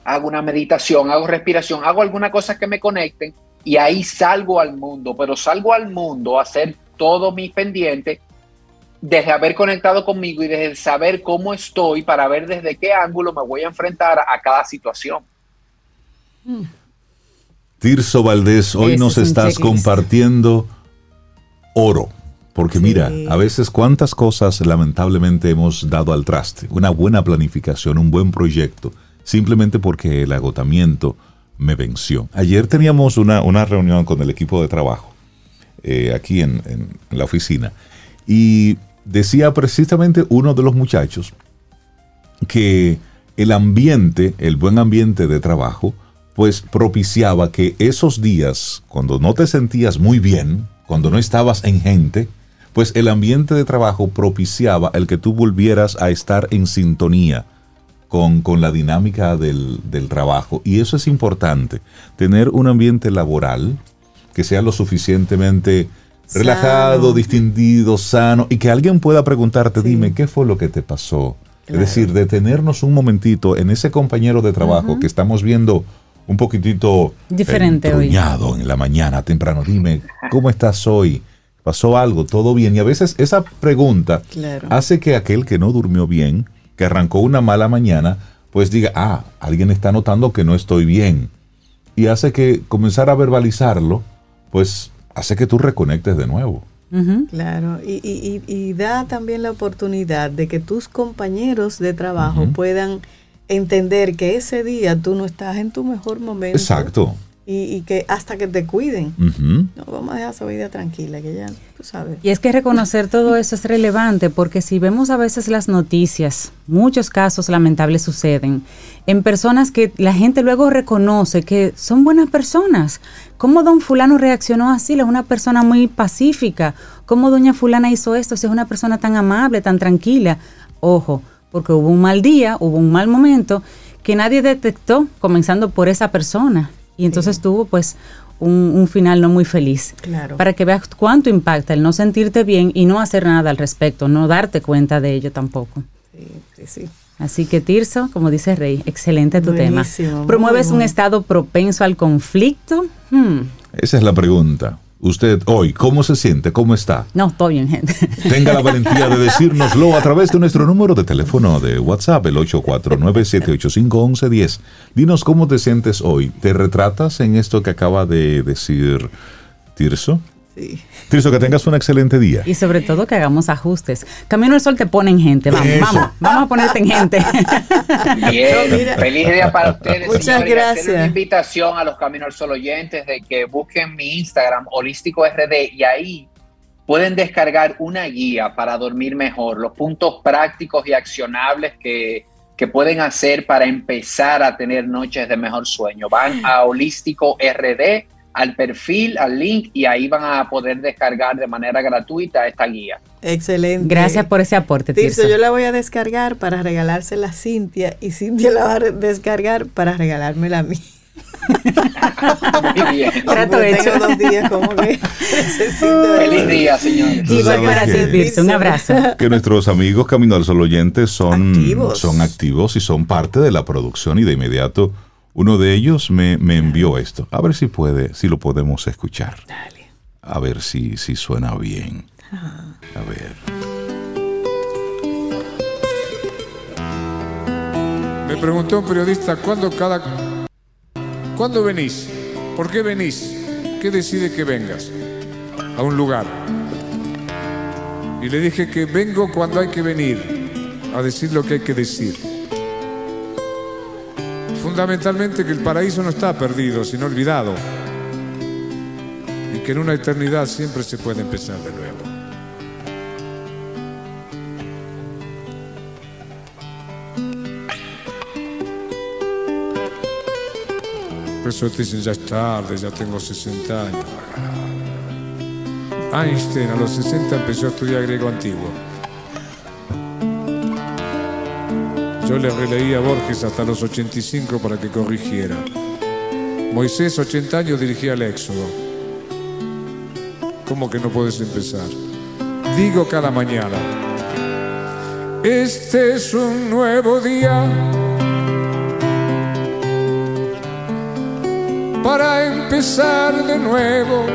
[SPEAKER 5] hago una meditación, hago respiración, hago alguna cosa que me conecten y ahí salgo al mundo, pero salgo al mundo a hacer todo mis pendientes desde haber conectado conmigo y desde saber cómo estoy para ver desde qué ángulo me voy a enfrentar a cada situación.
[SPEAKER 2] Tirso Valdés, hoy nos estás compartiendo oro. Porque mira, a veces cuántas cosas lamentablemente hemos dado al traste. Una buena planificación, un buen proyecto, simplemente porque el agotamiento me venció. Ayer teníamos una, reunión con el equipo de trabajo eh, aquí en, en la oficina y decía precisamente uno de los muchachos que el ambiente, el buen ambiente de trabajo, pues propiciaba que esos días, cuando no te sentías muy bien, cuando no estabas en gente, pues el ambiente de trabajo propiciaba el que tú volvieras a estar en sintonía con, la dinámica del, trabajo. Y eso es importante, tener un ambiente laboral que sea lo suficientemente relajado, distinguido, sano, y que alguien pueda preguntarte, dime, ¿qué fue lo que te pasó? Es decir, detenernos un momentito en ese compañero de trabajo que estamos viendo un poquitito
[SPEAKER 1] diferente hoy.
[SPEAKER 2] en la mañana temprano. Dime, ¿cómo estás hoy? Pasó algo, todo bien. Y a veces esa pregunta hace que aquel que no durmió bien, que arrancó una mala mañana, pues diga, ah, alguien está notando que no estoy bien. Y hace que comenzar a verbalizarlo, pues hace que tú reconectes de nuevo.
[SPEAKER 3] Claro, y, da también la oportunidad de que tus compañeros de trabajo puedan entender que ese día tú no estás en tu mejor momento.
[SPEAKER 2] Exacto
[SPEAKER 3] y, que hasta que te cuiden. No, vamos a dejar su vida tranquila, que ya tú sabes.
[SPEAKER 1] Y es que reconocer todo eso es relevante porque si vemos a veces las noticias, muchos casos lamentables suceden en personas que la gente luego reconoce que son buenas personas. ¿Cómo don fulano reaccionó así? Es una persona muy pacífica. ¿Cómo doña fulana hizo esto? Si es una persona tan amable, tan tranquila. Ojo, porque hubo un mal día, hubo un mal momento que nadie detectó, comenzando por esa persona y entonces tuvo pues un, final no muy feliz. Claro. Para que veas cuánto impacta el no sentirte bien y no hacer nada al respecto, no darte cuenta de ello tampoco. Sí, sí, sí. Así que Tirso, como dice Rey, excelente tu tema. ¿Promueves un estado propenso al conflicto?
[SPEAKER 2] Hmm. Esa es la pregunta. Usted hoy, ¿cómo se siente? ¿Cómo está?
[SPEAKER 1] No, estoy bien, gente.
[SPEAKER 2] Tenga la valentía de decírnoslo a través de nuestro número de teléfono de WhatsApp, el 849-785-1110. Dinos cómo te sientes hoy. ¿Te retratas en esto que acaba de decir Tirso? Sí. Tirso, que tengas un excelente día.
[SPEAKER 1] Y sobre todo que hagamos ajustes. Camino al Sol te pone en gente. Vamos, vamos, vamos a ponerte en gente.
[SPEAKER 5] Bien, feliz día para ustedes. Muchas gracias. una invitación a los Camino al Sol oyentes de que busquen mi Instagram, Holístico RD, y ahí pueden descargar una guía para dormir mejor, los puntos prácticos y accionables que, que pueden hacer para empezar a tener noches de mejor sueño. Van a Holístico RD al perfil, al link y ahí van a poder descargar de manera gratuita esta guía.
[SPEAKER 3] Excelente.
[SPEAKER 1] Gracias por ese aporte.
[SPEAKER 3] Tirso, yo la voy a descargar para regalársela a Cintia y Cintia la va a descargar para regalármela a mí.
[SPEAKER 5] Muy bien. Trato
[SPEAKER 3] hecho. dos días como que
[SPEAKER 5] Feliz día, señores.
[SPEAKER 1] Igual para servirse. Un abrazo.
[SPEAKER 2] Que nuestros amigos Camino al Sol oyentes son son activos y son parte de la producción y de inmediato uno de ellos me, envió esto. A ver si puede, si lo podemos escuchar. Dale. A ver si, si suena bien. A ver.
[SPEAKER 6] Me preguntó un periodista cuándo cada ¿Cuándo venís? ¿Por qué venís? ¿Qué decide que vengas a un lugar? Y le dije que vengo cuando hay que venir a decir lo que hay que decir fundamentalmente que el paraíso no está perdido, sino olvidado. Y que en una eternidad siempre se puede empezar de nuevo. Por eso te dicen, ya es tarde, ya tengo 60 años. Einstein a los 60 empezó a estudiar griego antiguo. Yo le releí a Borges hasta los 85 para que corrigiera. Moisés, 80 años, dirigía el Éxodo. ¿Cómo que no puedes empezar? Digo cada mañana, este es un nuevo día para empezar de nuevo,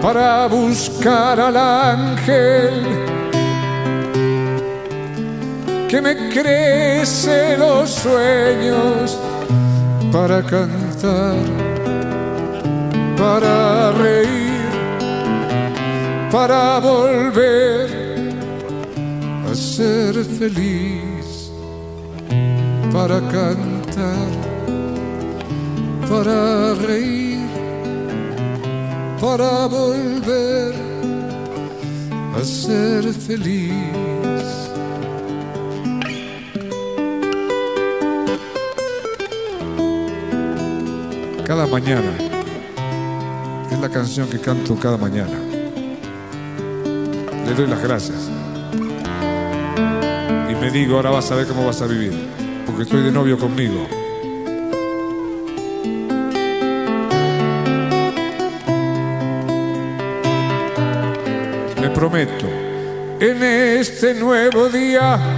[SPEAKER 6] para buscar al ángel que me crece los sueños para cantar, para reír, para volver a ser feliz, para cantar, para reír, para volver a ser feliz. Cada mañana. Es la canción que canto cada mañana. Le doy las gracias. Y me digo, ahora vas a ver cómo vas a vivir. Porque estoy de novio conmigo. Me prometo, en este nuevo día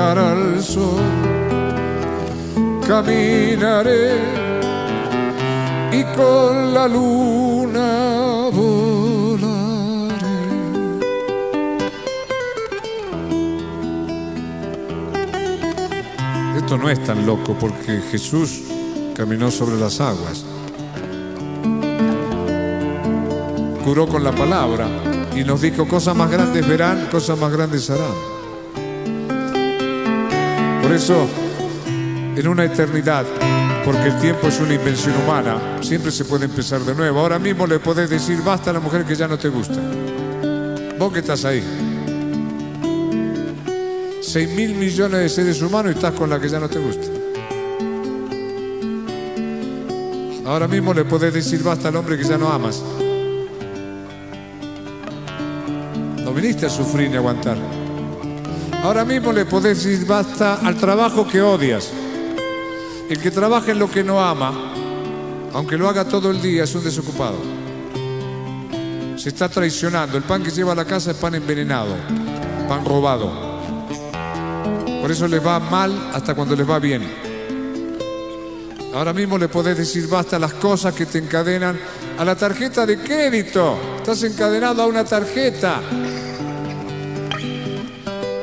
[SPEAKER 6] al caminaré y con la luna volaré. Esto no es tan loco porque Jesús caminó sobre las aguas, curó con la palabra y nos dijo cosas más grandes verán, cosas más grandes harán. Por eso, en una eternidad, porque el tiempo es una invención humana, siempre se puede empezar de nuevo. Ahora mismo le podés decir basta a la mujer que ya no te gusta. Vos que estás ahí. Seis mil millones de seres humanos y estás con la que ya no te gusta. Ahora mismo le puedes decir basta al hombre que ya no amas. No viniste a sufrir ni aguantar. Ahora mismo le podés decir basta al trabajo que odias. El que trabaja en lo que no ama, aunque lo haga todo el día, es un desocupado. Se está traicionando. El pan que lleva a la casa es pan envenenado, pan robado. Por eso les va mal hasta cuando les va bien. Ahora mismo le podés decir basta a las cosas que te encadenan a la tarjeta de crédito. Estás encadenado a una tarjeta.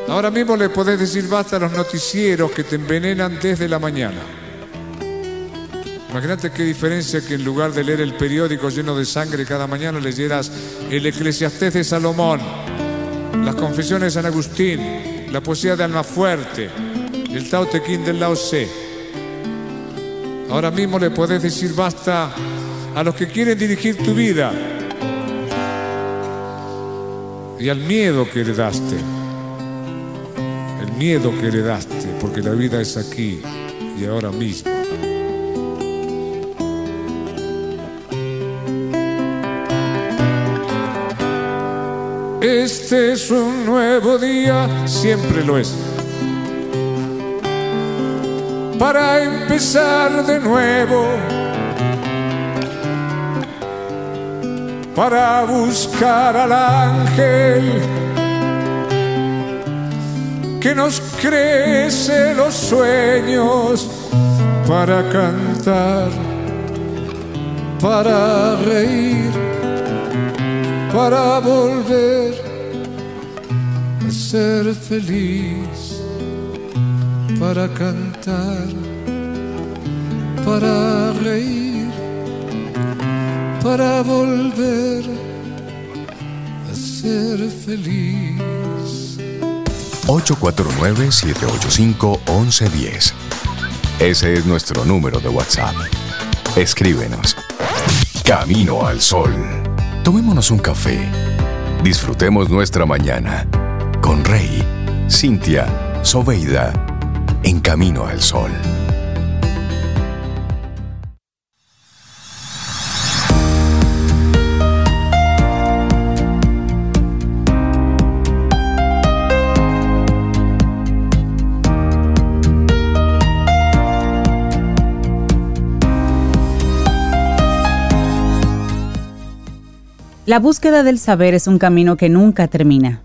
[SPEAKER 6] Ahora mismo le podés decir basta a los noticieros que te envenenan desde la mañana. Imagínate qué diferencia que en lugar de leer el periódico lleno de sangre cada mañana leyeras el Eclesiastés de Salomón, las confesiones de San Agustín, la poesía de Almafuerte, el Tao Te Ching del Lao Tse. Ahora mismo le podés decir basta a los que quieren dirigir tu vida y al miedo que heredaste. Miedo que heredaste, porque la vida es aquí y ahora mismo. Este es un nuevo día, siempre lo es. Para empezar de nuevo, para buscar al ángel que nos crece los sueños, para cantar, para reír para volver a ser feliz, para cantar, para reír, para volver a ser feliz.
[SPEAKER 4] 849-785-1110. Ese es nuestro número de WhatsApp. Escríbenos. Camino al Sol. Tomémonos un café. Disfrutemos nuestra mañana con Rey, Cintia, Soveida, en Camino al Sol.
[SPEAKER 1] La búsqueda del saber es un camino que nunca termina.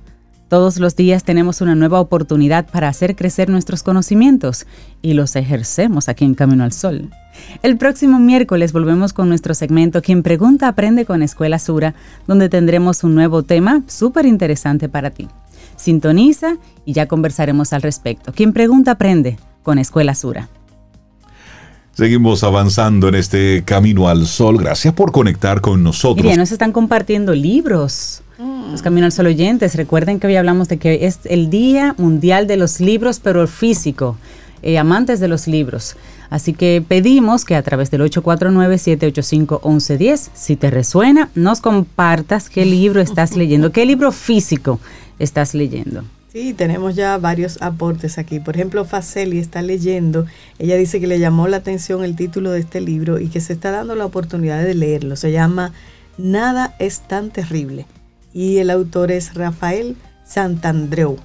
[SPEAKER 1] Todos los días tenemos una nueva oportunidad para hacer crecer nuestros conocimientos y los ejercemos aquí en Camino al Sol. El próximo miércoles volvemos con nuestro segmento Quien Pregunta Aprende con Escuela Sura, donde tendremos un nuevo tema súper interesante para ti. Sintoniza y ya conversaremos al respecto. Quien Pregunta Aprende con Escuela Sura.
[SPEAKER 2] Seguimos avanzando en este camino al sol. Gracias por conectar con nosotros.
[SPEAKER 1] Mira, nos están compartiendo libros. Los Camino al Sol oyentes, recuerden que hoy hablamos de que es el Día Mundial de los Libros, pero el físico, eh, amantes de los libros. Así que pedimos que a través del 849-785-1110, si te resuena, nos compartas qué libro estás leyendo, qué libro físico estás leyendo.
[SPEAKER 3] Sí, tenemos ya varios aportes aquí. Por ejemplo, Faceli está leyendo, ella dice que le llamó la atención el título de este libro y que se está dando la oportunidad de leerlo. Se llama Nada es tan terrible. Y el autor es Rafael Santandreu.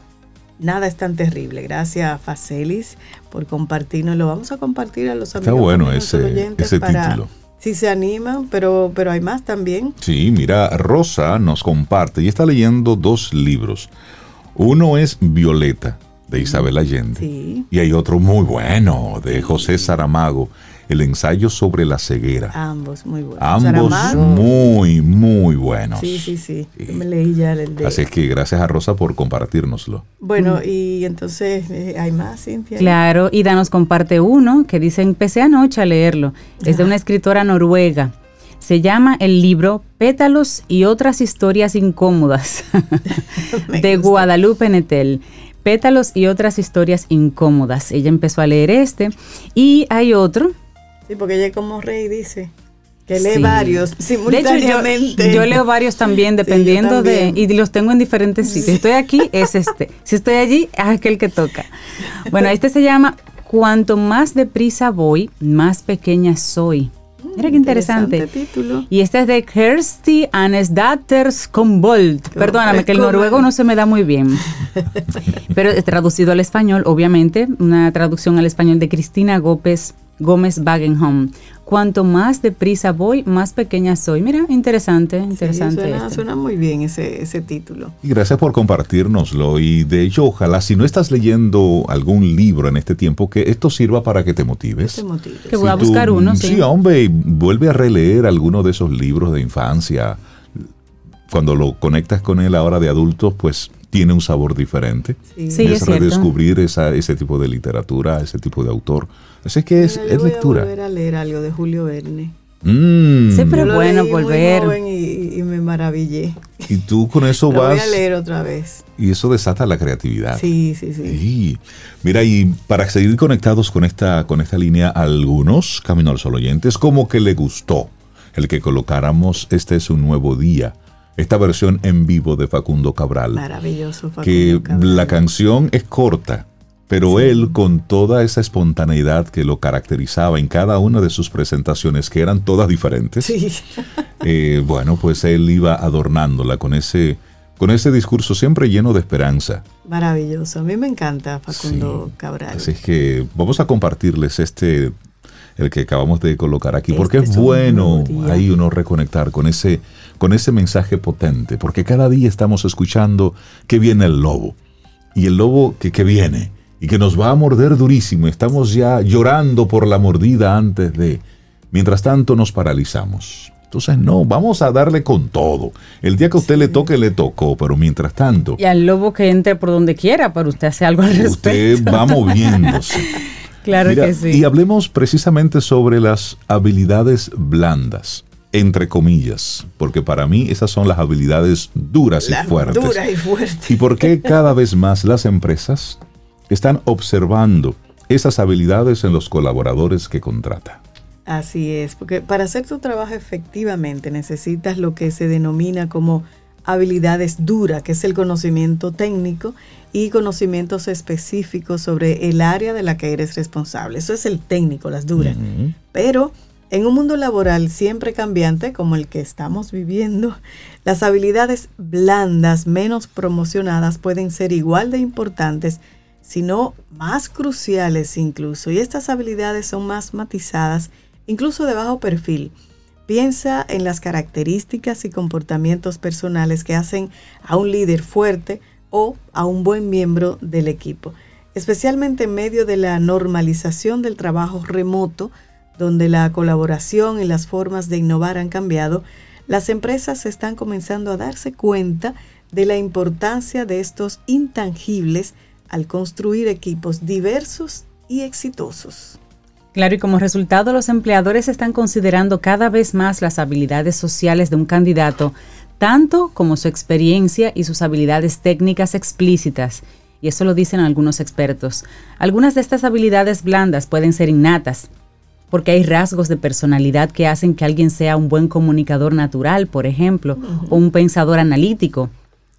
[SPEAKER 3] Nada es tan terrible. Gracias, Facelis, por compartirnos. Lo vamos a compartir a los amigos.
[SPEAKER 2] Está bueno ese, ese título.
[SPEAKER 3] Si se animan, pero, pero hay más también.
[SPEAKER 2] Sí, mira, Rosa nos comparte y está leyendo dos libros. Uno es Violeta, de Isabel Allende. Y hay otro muy bueno, de José Saramago, El ensayo sobre la ceguera.
[SPEAKER 3] Ambos muy buenos.
[SPEAKER 2] Ambos muy, muy buenos.
[SPEAKER 3] Sí, sí, sí. Me leí ya el de...
[SPEAKER 2] Así es que gracias a Rosa por compartirnoslo.
[SPEAKER 3] Bueno, y entonces eh, hay más, Cintia.
[SPEAKER 1] Claro, Ida nos comparte uno que dice, empecé anoche a leerlo. Es de una escritora noruega. Se llama el libro Pétalos y otras historias incómodas de Guadalupe Netel. Pétalos y otras historias incómodas. Ella empezó a leer este y hay otro.
[SPEAKER 3] Sí, porque ella como rey dice que lee varios simultáneamente.
[SPEAKER 1] yo, leo varios también, dependiendo de. Y los tengo en diferentes sitios. Si estoy aquí, es este. Si estoy allí, es aquel que toca. Bueno, este se llama Cuanto más deprisa voy, más pequeña soy. Mira qué interesante. título. Y este es de Kersti Anesdatters Kombold. Perdóname, que el noruego no se me da muy bien. Pero traducido al español, obviamente, una traducción al español de Cristina Gómez, Gómez Wagenholm. Cuanto más deprisa voy, más pequeña soy. Mira, interesante, interesante.
[SPEAKER 3] suena, suena, muy bien ese, ese título.
[SPEAKER 2] Y gracias por compartirnoslo. Y de hecho, ojalá, si no estás leyendo algún libro en este tiempo, que esto sirva para que te motives. Que, te
[SPEAKER 1] motives. que voy a buscar uno, sí.
[SPEAKER 2] Sí, hombre, vuelve a releer alguno de esos libros de infancia. Cuando lo conectas con él ahora de adultos, pues tiene un sabor diferente.
[SPEAKER 1] Sí, es,
[SPEAKER 2] redescubrir esa, ese tipo de literatura, ese tipo de autor. Así que es, es lectura.
[SPEAKER 3] Voy a volver a leer algo de Julio Verne.
[SPEAKER 2] Mm.
[SPEAKER 1] Siempre es bueno volver.
[SPEAKER 3] y, me maravillé.
[SPEAKER 2] Y tú con eso vas.
[SPEAKER 3] Voy a leer otra vez.
[SPEAKER 2] Y eso desata la creatividad.
[SPEAKER 3] Sí, sí, sí.
[SPEAKER 2] Mira, y para seguir conectados con esta, con esta línea, algunos Camino al Sol oyentes, como que le gustó el que colocáramos Este es un nuevo día. Esta versión en vivo de Facundo Cabral.
[SPEAKER 3] Maravilloso, Facundo
[SPEAKER 2] Que la canción es corta, pero él, con toda esa espontaneidad que lo caracterizaba en cada una de sus presentaciones, que eran todas diferentes, eh, bueno, pues él iba adornándola con ese, con ese discurso siempre lleno de esperanza.
[SPEAKER 3] Maravilloso, a mí me encanta Facundo Cabral.
[SPEAKER 2] Así es que vamos a compartirles este, el que acabamos de colocar aquí, porque es, bueno. ahí uno reconectar con ese, con ese mensaje potente, porque cada día estamos escuchando que viene el lobo. Y el lobo que, que viene y que nos va a morder durísimo. Estamos ya llorando por la mordida antes de... Mientras tanto nos paralizamos. Entonces, no, vamos a darle con todo. El día que a usted le toque, le tocó, pero mientras tanto...
[SPEAKER 1] Y al lobo que entre por donde quiera, pero usted hace algo al respecto.
[SPEAKER 2] Usted va moviéndose.
[SPEAKER 1] claro que sí.
[SPEAKER 2] Y hablemos precisamente sobre las habilidades blandas, entre comillas, porque para mí esas son las habilidades duras y fuertes.
[SPEAKER 3] Duras y fuertes.
[SPEAKER 2] ¿Y por qué cada vez más las empresas están observando esas habilidades en los colaboradores que contrata.
[SPEAKER 3] Así es, porque para hacer tu trabajo efectivamente necesitas lo que se denomina como habilidades duras, que es el conocimiento técnico y conocimientos específicos sobre el área de la que eres responsable. Eso es el técnico, las duras. Pero en un mundo laboral siempre cambiante como el que estamos viviendo, las habilidades blandas menos promocionadas pueden ser igual de importantes sino más cruciales incluso. Y estas habilidades son más matizadas, incluso de bajo perfil. Piensa en las características y comportamientos personales que hacen a un líder fuerte o a un buen miembro del equipo, especialmente en medio de la normalización del trabajo remoto, donde la colaboración y las formas de innovar han cambiado, las empresas están comenzando a darse cuenta de la importancia de estos intangibles al construir equipos diversos y exitosos.
[SPEAKER 1] Claro, y como resultado los empleadores están considerando cada vez más las habilidades sociales de un candidato, tanto como su experiencia y sus habilidades técnicas explícitas. Y eso lo dicen algunos expertos. Algunas de estas habilidades blandas pueden ser innatas, porque hay rasgos de personalidad que hacen que alguien sea un buen comunicador natural, por ejemplo, o un pensador analítico.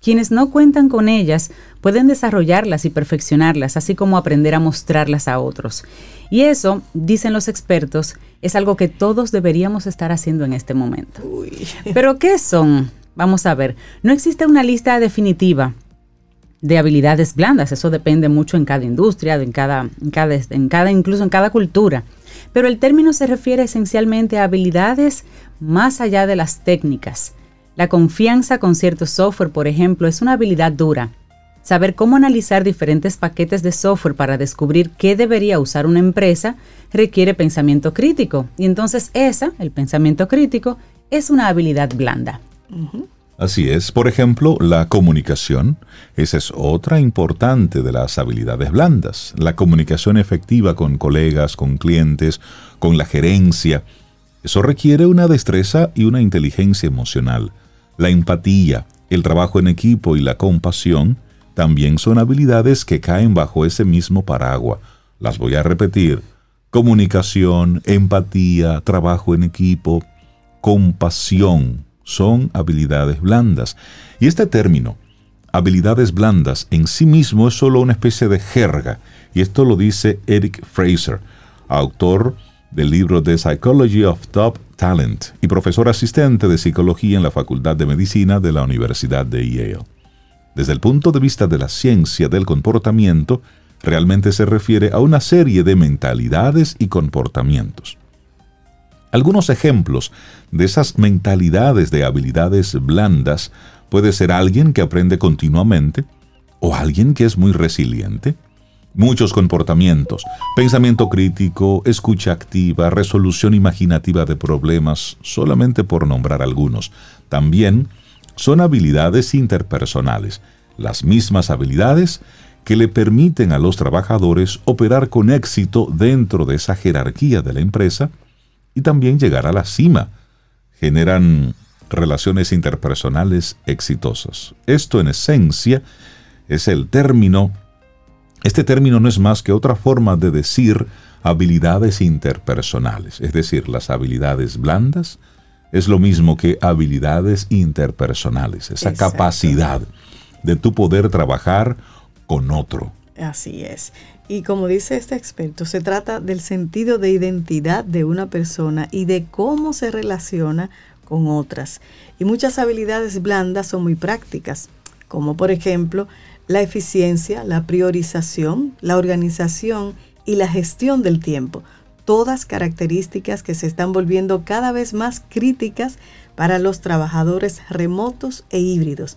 [SPEAKER 1] Quienes no cuentan con ellas pueden desarrollarlas y perfeccionarlas, así como aprender a mostrarlas a otros. Y eso, dicen los expertos, es algo que todos deberíamos estar haciendo en este momento. Pero ¿qué son? Vamos a ver, no existe una lista definitiva de habilidades blandas, eso depende mucho en cada industria, en cada, en cada, en cada, incluso en cada cultura. Pero el término se refiere esencialmente a habilidades más allá de las técnicas la confianza con cierto software, por ejemplo, es una habilidad dura. Saber cómo analizar diferentes paquetes de software para descubrir qué debería usar una empresa requiere pensamiento crítico. Y entonces esa, el pensamiento crítico, es una habilidad blanda.
[SPEAKER 2] Así es. Por ejemplo, la comunicación. Esa es otra importante de las habilidades blandas. La comunicación efectiva con colegas, con clientes, con la gerencia. Eso requiere una destreza y una inteligencia emocional. La empatía, el trabajo en equipo y la compasión también son habilidades que caen bajo ese mismo paraguas. Las voy a repetir. Comunicación, empatía, trabajo en equipo, compasión son habilidades blandas. Y este término, habilidades blandas, en sí mismo es solo una especie de jerga. Y esto lo dice Eric Fraser, autor del libro The Psychology of Top Talent y profesor asistente de psicología en la Facultad de Medicina de la Universidad de Yale. Desde el punto de vista de la ciencia del comportamiento, realmente se refiere a una serie de mentalidades y comportamientos. Algunos ejemplos de esas mentalidades de habilidades blandas puede ser alguien que aprende continuamente o alguien que es muy resiliente. Muchos comportamientos, pensamiento crítico, escucha activa, resolución imaginativa de problemas, solamente por nombrar algunos. También son habilidades interpersonales, las mismas habilidades que le permiten a los trabajadores operar con éxito dentro de esa jerarquía de la empresa y también llegar a la cima. Generan relaciones interpersonales exitosas. Esto en esencia es el término, este término no es más que otra forma de decir habilidades interpersonales, es decir, las habilidades blandas es lo mismo que habilidades interpersonales, esa capacidad de tu poder trabajar con otro.
[SPEAKER 3] Así es. Y como dice este experto, se trata del sentido de identidad de una persona y de cómo se relaciona con otras. Y muchas habilidades blandas son muy prácticas, como por ejemplo la eficiencia, la priorización, la organización y la gestión del tiempo. Todas características que se están volviendo cada vez más críticas para los trabajadores remotos e híbridos.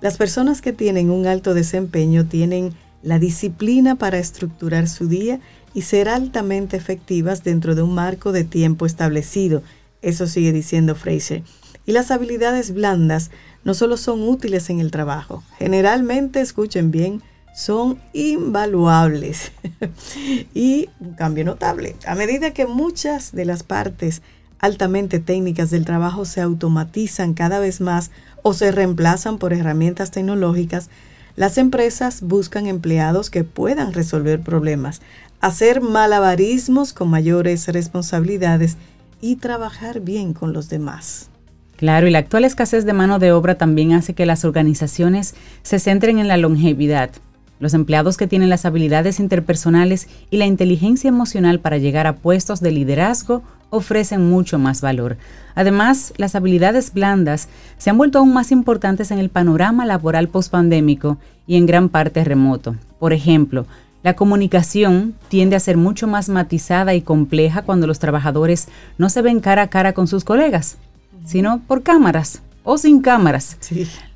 [SPEAKER 3] Las personas que tienen un alto desempeño tienen la disciplina para estructurar su día y ser altamente efectivas dentro de un marco de tiempo establecido. Eso sigue diciendo Fraser. Y las habilidades blandas no solo son útiles en el trabajo, generalmente, escuchen bien, son invaluables. y un cambio notable. A medida que muchas de las partes altamente técnicas del trabajo se automatizan cada vez más o se reemplazan por herramientas tecnológicas, las empresas buscan empleados que puedan resolver problemas, hacer malabarismos con mayores responsabilidades y trabajar bien con los demás.
[SPEAKER 1] Claro, y la actual escasez de mano de obra también hace que las organizaciones se centren en la longevidad. Los empleados que tienen las habilidades interpersonales y la inteligencia emocional para llegar a puestos de liderazgo ofrecen mucho más valor. Además, las habilidades blandas se han vuelto aún más importantes en el panorama laboral pospandémico y en gran parte remoto. Por ejemplo, la comunicación tiende a ser mucho más matizada y compleja cuando los trabajadores no se ven cara a cara con sus colegas, sino por cámaras o sin cámaras.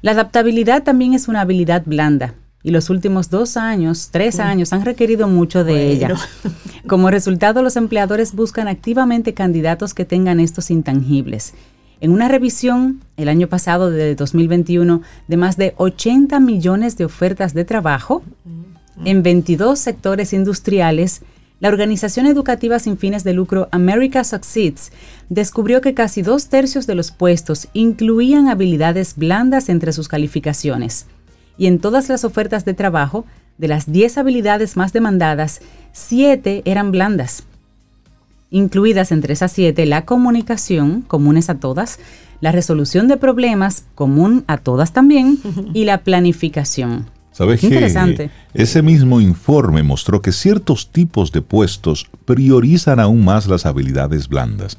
[SPEAKER 1] La adaptabilidad también es una habilidad blanda y los últimos dos años, tres años, han requerido mucho de ella. Como resultado, los empleadores buscan activamente candidatos que tengan estos intangibles. En una revisión el año pasado de 2021 de más de 80 millones de ofertas de trabajo en 22 sectores industriales, la organización educativa sin fines de lucro America Succeeds descubrió que casi dos tercios de los puestos incluían habilidades blandas entre sus calificaciones y en todas las ofertas de trabajo, de las 10 habilidades más demandadas, 7 eran blandas. Incluidas entre esas 7 la comunicación, comunes a todas, la resolución de problemas, común a todas también, y la planificación.
[SPEAKER 2] ¿Sabes qué? Ese mismo informe mostró que ciertos tipos de puestos priorizan aún más las habilidades blandas.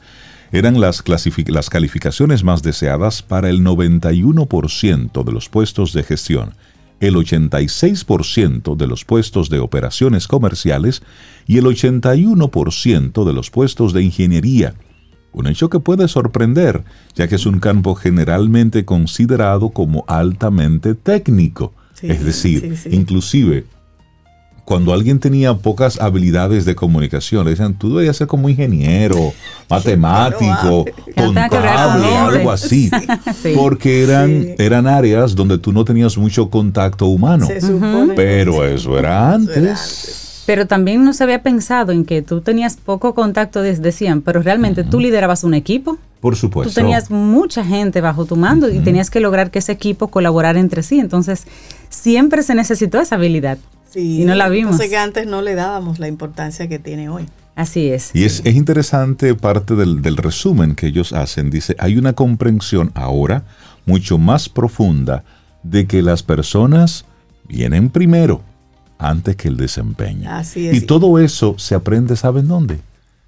[SPEAKER 2] Eran las, las calificaciones más deseadas para el 91% de los puestos de gestión el 86% de los puestos de operaciones comerciales y el 81% de los puestos de ingeniería. Un hecho que puede sorprender, ya que es un campo generalmente considerado como altamente técnico. es decir, inclusive cuando alguien tenía pocas habilidades de comunicación, le decían, tú deberías ser como ingeniero, matemático, contable, algo así. Porque eran, eran áreas donde tú no tenías mucho contacto humano. Pero eso era antes.
[SPEAKER 1] Pero también no se había pensado en que tú tenías poco contacto, decían, pero realmente tú liderabas un equipo.
[SPEAKER 2] Por supuesto.
[SPEAKER 1] Tú tenías mucha gente bajo tu mando y tenías que lograr que ese equipo colaborara entre sí. Entonces, siempre se necesitó esa habilidad y no la vimos.
[SPEAKER 3] Entonces que antes no le dábamos la importancia que tiene hoy.
[SPEAKER 1] Así es.
[SPEAKER 2] Y es, interesante parte del, del, resumen que ellos hacen. Dice, hay una comprensión ahora mucho más profunda de que las personas vienen primero antes que el desempeño.
[SPEAKER 3] Así es.
[SPEAKER 2] Y todo eso se aprende, ¿saben dónde?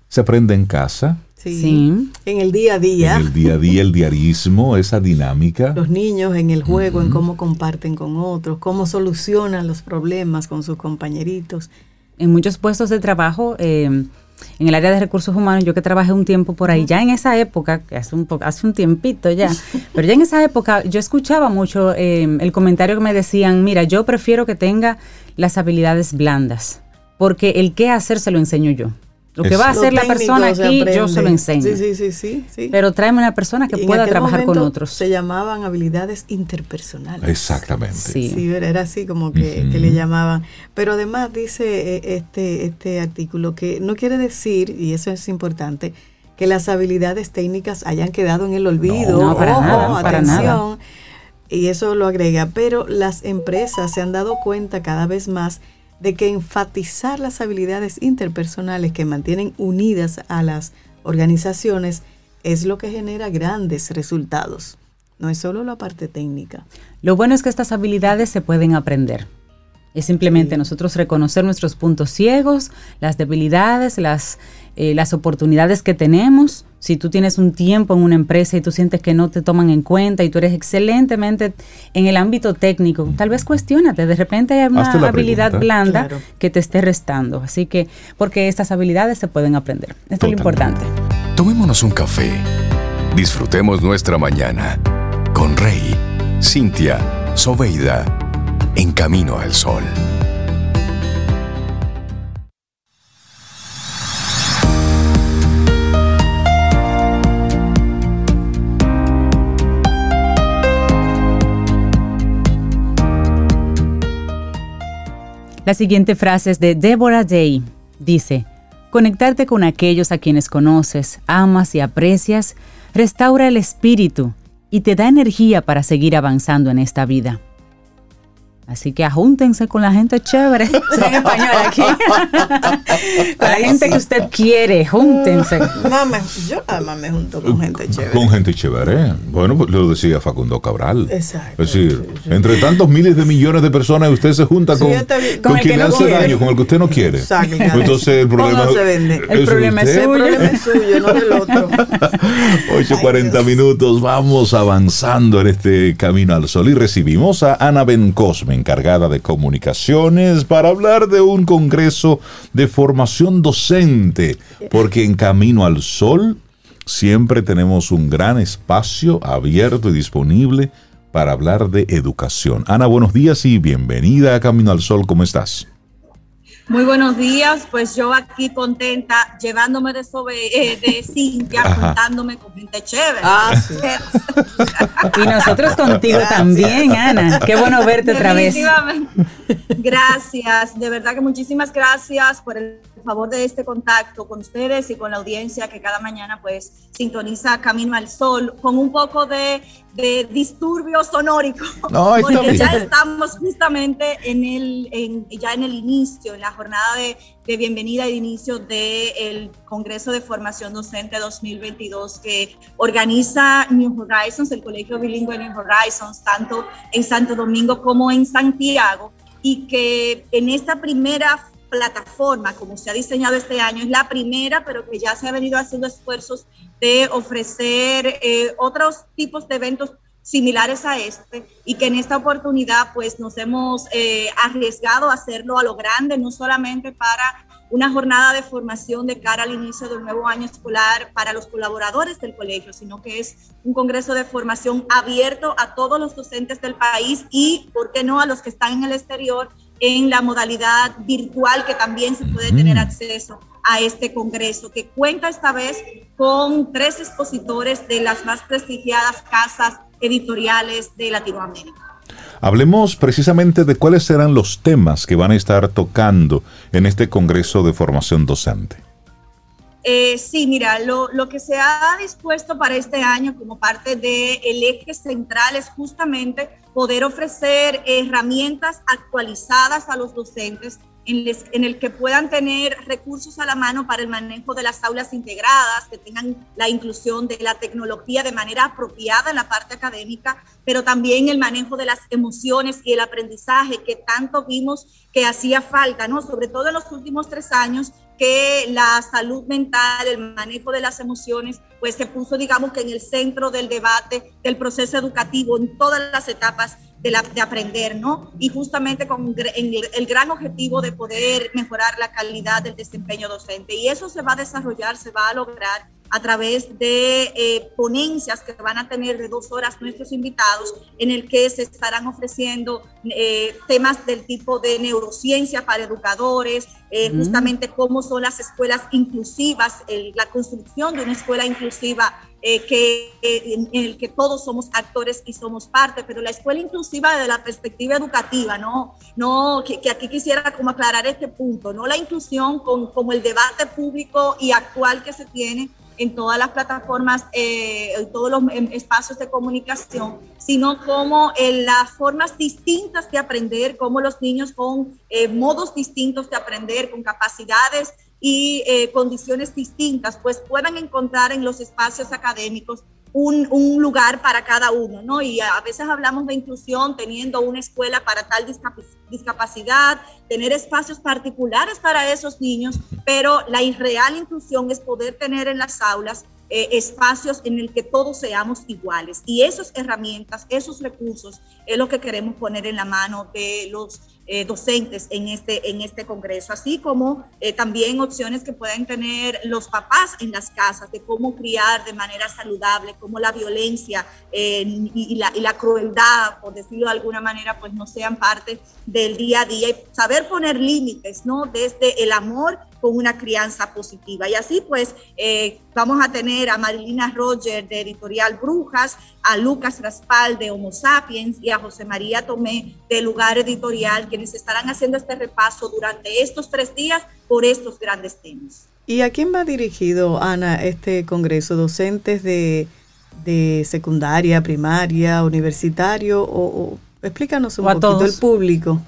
[SPEAKER 2] Se aprende en casa.
[SPEAKER 3] Sí. En el día a día.
[SPEAKER 2] En el día a día, el diarismo, esa dinámica.
[SPEAKER 3] Los niños en el juego, en cómo comparten con otros, cómo solucionan los problemas con sus compañeritos.
[SPEAKER 1] En muchos puestos de trabajo, eh, en el área de recursos humanos, yo que trabajé un tiempo por ahí, ya en esa época, hace un, hace un tiempito ya, pero ya en esa época yo escuchaba mucho eh, el comentario que me decían, mira, yo prefiero que tenga las habilidades blandas, porque el qué hacer se lo enseño yo. Lo que va a hacer la persona aquí, yo se lo enseño.
[SPEAKER 3] Sí, sí, sí, sí,
[SPEAKER 1] Pero tráeme una persona que pueda trabajar con otros.
[SPEAKER 3] Se llamaban habilidades interpersonales.
[SPEAKER 2] Exactamente.
[SPEAKER 3] Sí, era así como que, le llamaban. Pero además dice eh, este, este artículo que no quiere decir, y eso es importante, que las habilidades técnicas hayan quedado en el olvido.
[SPEAKER 1] No, para nada, atención.
[SPEAKER 3] Y eso lo agrega. Pero las empresas se han dado cuenta cada vez más de que enfatizar las habilidades interpersonales que mantienen unidas a las organizaciones es lo que genera grandes resultados. No es solo la parte técnica.
[SPEAKER 1] Lo bueno es que estas habilidades se pueden aprender. Es simplemente nosotros reconocer nuestros puntos ciegos, las debilidades, las, eh, las oportunidades que tenemos. Si tú tienes un tiempo en una empresa y tú sientes que no te toman en cuenta y tú eres excelentemente en el ámbito técnico, tal vez cuestionate. De repente hay una habilidad blanda que te esté restando. Así que, porque estas habilidades se pueden aprender. Esto es lo importante.
[SPEAKER 4] Tomémonos un café. Disfrutemos nuestra mañana con Rey, Cintia, Soveida en Camino al Sol.
[SPEAKER 1] La siguiente frase es de Deborah Day. Dice, conectarte con aquellos a quienes conoces, amas y aprecias, restaura el espíritu y te da energía para seguir avanzando en esta vida. Así que ajúntense con la gente chévere. en español aquí. con la gente que usted quiere, júntense.
[SPEAKER 3] Mame, yo además me junto con gente chévere.
[SPEAKER 2] Con gente chévere. Bueno, pues lo decía Facundo Cabral.
[SPEAKER 3] Exacto.
[SPEAKER 2] Es decir, entre tantos miles de millones de personas, usted se junta con, con, quien le hace daño, con el que usted no quiere.
[SPEAKER 3] Exacto.
[SPEAKER 2] Entonces el problema,
[SPEAKER 3] se vende?
[SPEAKER 1] El problema es suyo.
[SPEAKER 3] El problema es suyo, no del otro.
[SPEAKER 2] 8.40 minutos, vamos avanzando en este camino al sol y recibimos a Ana Ben Cosme encargada de comunicaciones para hablar de un congreso de formación docente, porque en Camino al Sol siempre tenemos un gran espacio abierto y disponible para hablar de educación. Ana, buenos días y bienvenida a Camino al Sol, ¿cómo estás?
[SPEAKER 7] Muy buenos días, pues yo aquí contenta, llevándome de, sobre, eh, de Cintia, contándome con gente chévere.
[SPEAKER 3] Ah, sí.
[SPEAKER 1] y nosotros contigo también, Ana. Qué bueno verte otra vez.
[SPEAKER 7] Gracias, de verdad que muchísimas gracias por el favor de este contacto con ustedes y con la audiencia que cada mañana pues sintoniza Camino al Sol con un poco de, de disturbio sonórico.
[SPEAKER 2] No,
[SPEAKER 7] porque ya estamos justamente en el, en, ya en el inicio, en la jornada de, de bienvenida y de inicio del Congreso de Formación Docente 2022 que organiza New Horizons, el Colegio Bilingüe New Horizons, tanto en Santo Domingo como en Santiago, y que en esta primera plataforma, como se ha diseñado este año, es la primera, pero que ya se ha venido haciendo esfuerzos de ofrecer eh, otros tipos de eventos similares a este y que en esta oportunidad pues nos hemos eh, arriesgado a hacerlo a lo grande, no solamente para una jornada de formación de cara al inicio del nuevo año escolar para los colaboradores del colegio, sino que es un congreso de formación abierto a todos los docentes del país y, ¿por qué no?, a los que están en el exterior en la modalidad virtual que también se puede tener acceso a este congreso, que cuenta esta vez con tres expositores de las más prestigiadas casas editoriales de Latinoamérica.
[SPEAKER 2] Hablemos precisamente de cuáles serán los temas que van a estar tocando en este Congreso de Formación Docente.
[SPEAKER 7] Eh, sí, mira, lo, lo, que se ha dispuesto para este año como parte del el eje central es justamente poder ofrecer herramientas actualizadas a los docentes en, el que puedan tener recursos a la mano para el manejo de las aulas integradas, que tengan la inclusión de la tecnología de manera apropiada en la parte académica, pero también el manejo de las emociones y el aprendizaje que tanto vimos que hacía falta, ¿no? Sobre todo en los últimos tres años, que la salud mental, el manejo de las emociones, pues se puso, digamos que en el centro del debate del proceso educativo en todas las etapas de, la, de aprender, ¿no? Y justamente con el, el gran objetivo de poder mejorar la calidad del desempeño docente. Y eso se va a desarrollar, se va a lograr a través de eh, ponencias que van a tener de dos horas nuestros invitados, en el que se estarán ofreciendo eh, temas del tipo de neurociencia para educadores, eh, justamente cómo son las escuelas inclusivas, la construcción de una escuela inclusiva que, en, el que todos somos actores y somos parte, pero la escuela inclusiva desde la perspectiva educativa, no, no que, aquí quisiera como aclarar este punto, no la inclusión con, como el debate público y actual que se tiene en todas las plataformas, eh, en todos los em, espacios de comunicación, sino como en las formas distintas de aprender, como los niños con eh, modos distintos de aprender, con capacidades y eh, condiciones distintas, pues puedan encontrar en los espacios académicos un, lugar para cada uno, ¿no? Y a veces hablamos de inclusión teniendo una escuela para tal discapacidad, tener espacios particulares para esos niños, pero la irreal inclusión es poder tener en las aulas eh, espacios en el que todos seamos iguales. Y esas herramientas, esos recursos es lo que queremos poner en la mano de los eh, docentes en este, en este congreso, así como eh, también opciones que pueden tener los papás en las casas de cómo criar de manera saludable, cómo la violencia y, la, y, la, crueldad, por decirlo de alguna manera, pues no sean parte del día a día y saber poner límites, ¿no? Desde el amor con una crianza positiva. Y así pues eh, vamos a tener a Marilina Roger de Editorial Brujas, a Lucas Raspal de Homo Sapiens y a José María Tomé de Lugar Editorial, quienes estarán haciendo este repaso durante estos tres días por estos grandes temas.
[SPEAKER 3] ¿Y a quién va dirigido, Ana, este congreso? ¿Docentes de, secundaria, primaria, universitario? O, explícanos un poquito el público.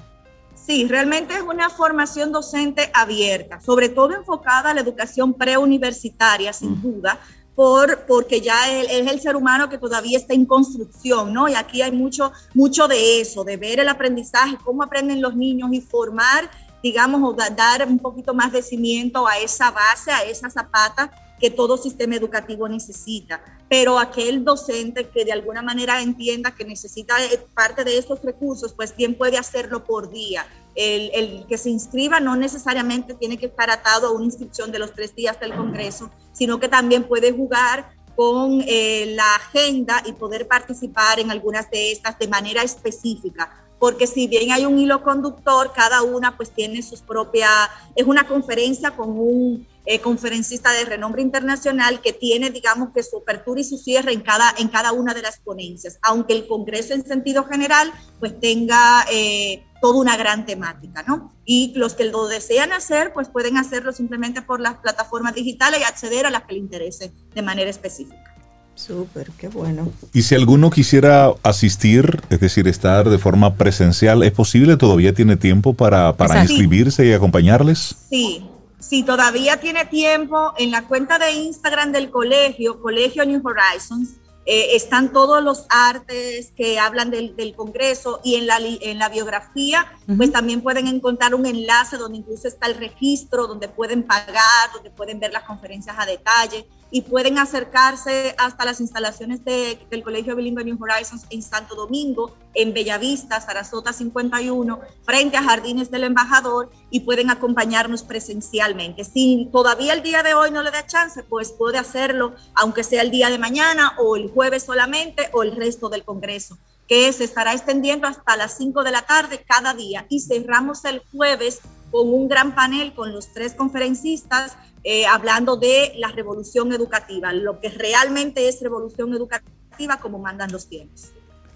[SPEAKER 7] Sí, realmente es una formación docente abierta, sobre todo enfocada a la educación preuniversitaria, sin mm. duda, por, porque ya es el ser humano que todavía está en construcción, ¿no? Y aquí hay mucho, mucho de eso, de ver el aprendizaje, cómo aprenden los niños y formar, digamos, o dar un poquito más de cimiento a esa base, a esa zapata que todo sistema educativo necesita. Pero aquel docente que de alguna manera entienda que necesita eh, parte de estos recursos, pues bien puede hacerlo por día. El, el, que se inscriba no necesariamente tiene que estar atado a una inscripción de los tres días del Congreso, sino que también puede jugar con eh, la agenda y poder participar en algunas de estas de manera específica porque si bien hay un hilo conductor, cada una pues tiene sus propias, es una conferencia con un eh, conferencista de renombre internacional que tiene, digamos, que su apertura y su cierre en cada, en cada una de las ponencias, aunque el Congreso en sentido general, pues tenga eh, toda una gran temática, ¿no? Y los que lo desean hacer, pues pueden hacerlo simplemente por las plataformas digitales y acceder a las que les interese de manera específica.
[SPEAKER 3] Súper, qué bueno.
[SPEAKER 2] Y si alguno quisiera asistir, es decir, estar de forma presencial, ¿es posible? ¿Todavía tiene tiempo para, para inscribirse y acompañarles?
[SPEAKER 7] Sí, si todavía tiene tiempo, en la cuenta de Instagram del colegio, Colegio New Horizons, eh, están todos los artes que hablan del, Congreso y en la, en la biografía, pues también pueden encontrar un enlace donde incluso está el registro, donde pueden pagar, donde pueden ver las conferencias a detalle y pueden acercarse hasta las instalaciones del Colegio Bilingüe New Horizons en Santo Domingo, en Bellavista, Sarasota 51, frente a Jardines del Embajador y pueden acompañarnos presencialmente. Si todavía el día de hoy no le da chance, pues puede hacerlo, aunque sea el día de mañana o el jueves solamente o el resto del Congreso que se estará extendiendo hasta las 5 de la tarde cada día y cerramos el jueves con un gran panel con los tres conferencistas eh, hablando de la revolución educativa, lo que realmente es revolución educativa como mandan los tiempos.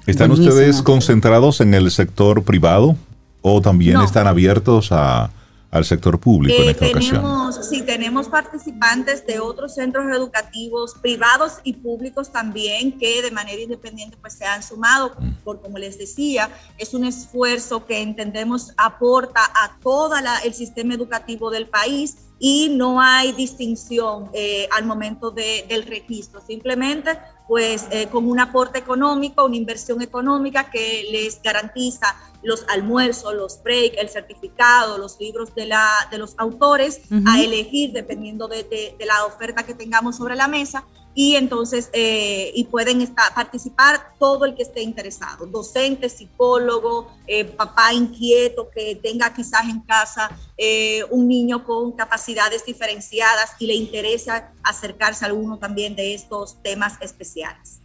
[SPEAKER 2] ¿Están ustedes concentrados en el sector privado o también están abiertos a, al sector público en esta
[SPEAKER 7] tenemos, Sí, tenemos participantes de otros centros educativos privados y públicos también que de manera independiente pues se han sumado, mm. por como les decía, es un esfuerzo que entendemos aporta a todo el sistema educativo del país y no hay distinción eh, al momento del registro. Simplemente, pues, eh, con un aporte económico, una inversión económica que les garantiza los almuerzos, los breaks, el certificado, los libros de, la, de los autores a elegir dependiendo de, de la oferta que tengamos sobre la mesa y entonces eh, y pueden estar, participar todo el que esté interesado, docente, psicólogo, eh, papá inquieto que tenga quizás en casa eh, un niño con capacidades diferenciadas y le interesa acercarse a alguno también de estos temas especiales.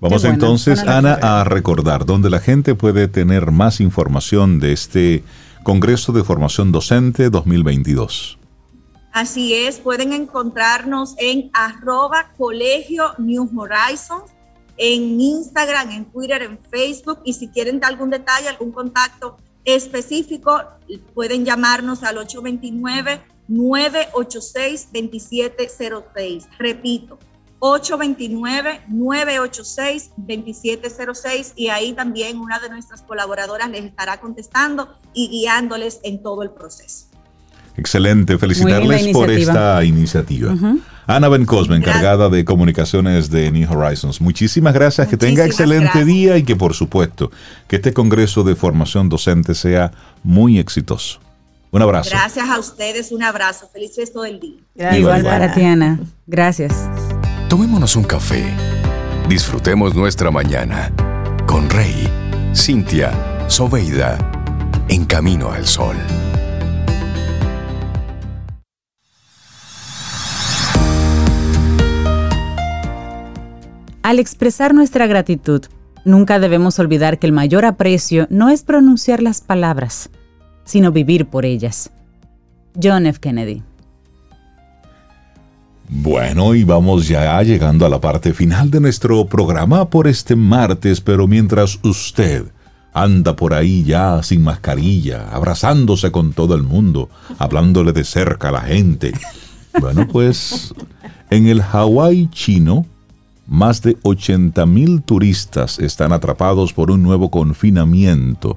[SPEAKER 2] Vamos entonces, Ana, a recordar dónde la gente puede tener más información de este Congreso de Formación Docente 2022.
[SPEAKER 7] Así es, pueden encontrarnos en arroba colegio New Horizons, en Instagram, en Twitter, en Facebook. Y si quieren dar algún detalle, algún contacto específico, pueden llamarnos al 829-986-2706. Repito, 829-986-2706 y ahí también una de nuestras colaboradoras les estará contestando y guiándoles en todo el proceso.
[SPEAKER 2] Excelente, felicitarles por esta iniciativa. Ana Ben Cosme, encargada de comunicaciones de New Horizons. Muchísimas gracias, que tenga excelente día y que por supuesto que este Congreso de Formación Docente sea muy exitoso. Un abrazo.
[SPEAKER 7] Gracias a ustedes, un abrazo. Feliz resto del día.
[SPEAKER 1] Igual para ti, Ana. Gracias.
[SPEAKER 4] Tomémonos un café. Disfrutemos nuestra mañana con Rey, Cintia, Soveida, en camino al sol.
[SPEAKER 1] Al expresar nuestra gratitud, nunca debemos olvidar que el mayor aprecio no es pronunciar las palabras, sino vivir por ellas. John F. Kennedy.
[SPEAKER 2] Bueno, y vamos ya llegando a la parte final de nuestro programa por este martes, pero mientras usted anda por ahí ya sin mascarilla, abrazándose con todo el mundo, hablándole de cerca a la gente. Bueno, pues en el Hawái chino, más de 80 mil turistas están atrapados por un nuevo confinamiento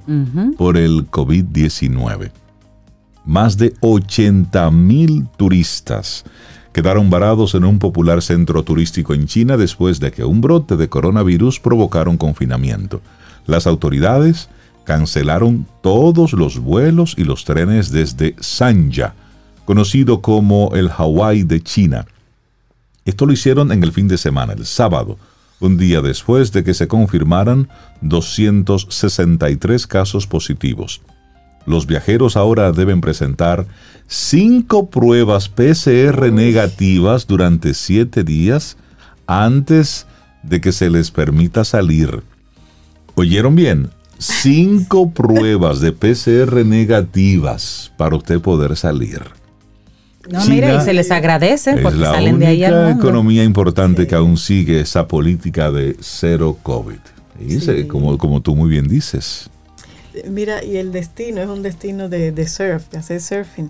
[SPEAKER 2] por el COVID-19. Más de 80 mil turistas quedaron varados en un popular centro turístico en China después de que un brote de coronavirus provocara un confinamiento. Las autoridades cancelaron todos los vuelos y los trenes desde Sanya, conocido como el Hawái de China, esto lo hicieron en el fin de semana, el sábado, un día después de que se confirmaran 263 casos positivos. Los viajeros ahora deben presentar cinco pruebas PCR negativas durante siete días antes de que se les permita salir. ¿Oyeron bien? Cinco pruebas de PCR negativas para usted poder salir.
[SPEAKER 1] No, mire, y se les agradece porque salen de ahí al
[SPEAKER 2] mundo. economía importante que aún sigue esa política de cero COVID. como, como tú muy bien dices.
[SPEAKER 3] Mira, y el destino es un destino de, de surf, de hacer surfing.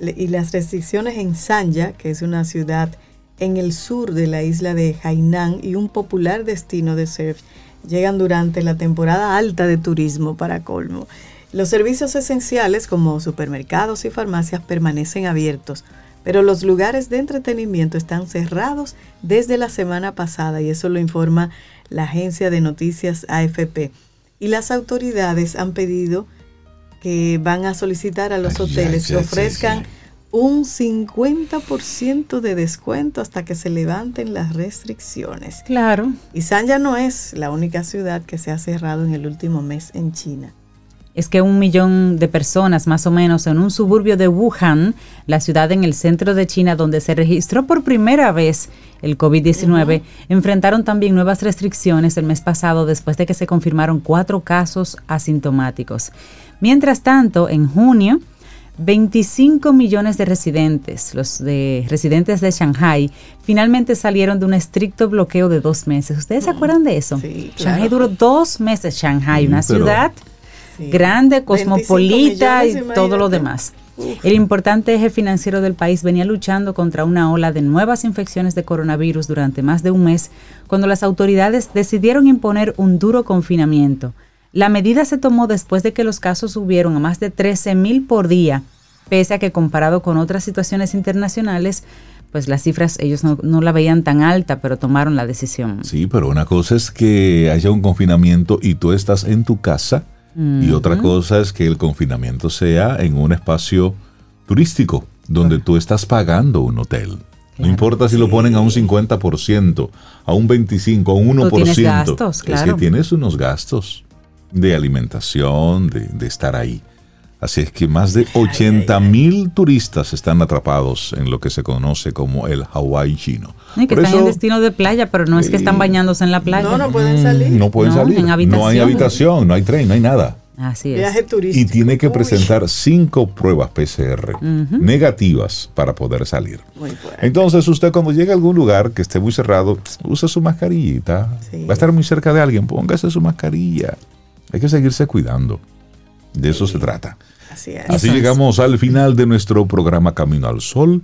[SPEAKER 3] Y las restricciones en Sanya, que es una ciudad en el sur de la isla de Hainan y un popular destino de surf, llegan durante la temporada alta de turismo para colmo. Los servicios esenciales como supermercados y farmacias permanecen abiertos, pero los lugares de entretenimiento están cerrados desde la semana pasada y eso lo informa la agencia de noticias AFP. Y las autoridades han pedido que van a solicitar a los hoteles que ofrezcan un 50% de descuento hasta que se levanten las restricciones.
[SPEAKER 1] Claro.
[SPEAKER 3] Y Sanya no es la única ciudad que se ha cerrado en el último mes en China
[SPEAKER 1] es que un millón de personas más o menos en un suburbio de Wuhan, la ciudad en el centro de China donde se registró por primera vez el COVID-19, enfrentaron también nuevas restricciones el mes pasado después de que se confirmaron cuatro casos asintomáticos. Mientras tanto, en junio, 25 millones de residentes, los de residentes de Shanghai, finalmente salieron de un estricto bloqueo de dos meses. ¿Ustedes se acuerdan de eso? Sí, Shanghai duró dos meses, Shanghai, una ciudad grande, cosmopolita y todo lo demás. El importante eje financiero del país venía luchando contra una ola de nuevas infecciones de coronavirus durante más de un mes, cuando las autoridades decidieron imponer un duro confinamiento. La medida se tomó después de que los casos subieron a más de 13 mil por día pese a que comparado con otras situaciones internacionales, pues las cifras ellos no, la veían tan alta, pero tomaron la decisión.
[SPEAKER 2] Sí, pero una cosa es que haya un confinamiento y tú estás en tu casa y otra cosa es que el confinamiento sea en un espacio turístico donde tú estás pagando un hotel. No importa si lo ponen a un 50%, a un 25%, a un 1%. Tienes gastos, claro. Es que tienes unos gastos de alimentación, de, de estar ahí. Así es que más de 80 mil turistas están atrapados en lo que se conoce como el Hawái chino.
[SPEAKER 1] Y que están en destino de playa, pero no es que están bañándose en la playa.
[SPEAKER 3] No, no pueden salir.
[SPEAKER 2] No pueden salir. No hay habitación, no hay tren, no hay nada.
[SPEAKER 1] Así es.
[SPEAKER 3] Viaje turístico.
[SPEAKER 2] Y tiene que presentar cinco pruebas PCR negativas para poder salir. Muy Entonces, usted cuando llegue a algún lugar que esté muy cerrado, use su mascarillita. Va a estar muy cerca de alguien, póngase su mascarilla. Hay que seguirse cuidando. De eso se trata. Así, llegamos al final de nuestro programa Camino al Sol.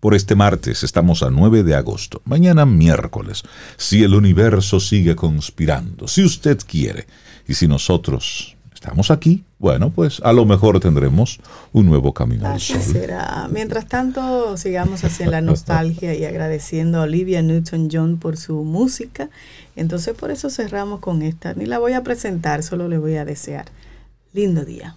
[SPEAKER 2] Por este martes estamos a 9 de agosto. Mañana miércoles, si el universo sigue conspirando, si usted quiere, y si nosotros estamos aquí, bueno, pues a lo mejor tendremos un nuevo camino al sol.
[SPEAKER 3] será. Mientras tanto, sigamos así en la nostalgia y agradeciendo a Olivia Newton-John por su música. Entonces, por eso cerramos con esta. Ni la voy a presentar, solo le voy a desear. Lindo día.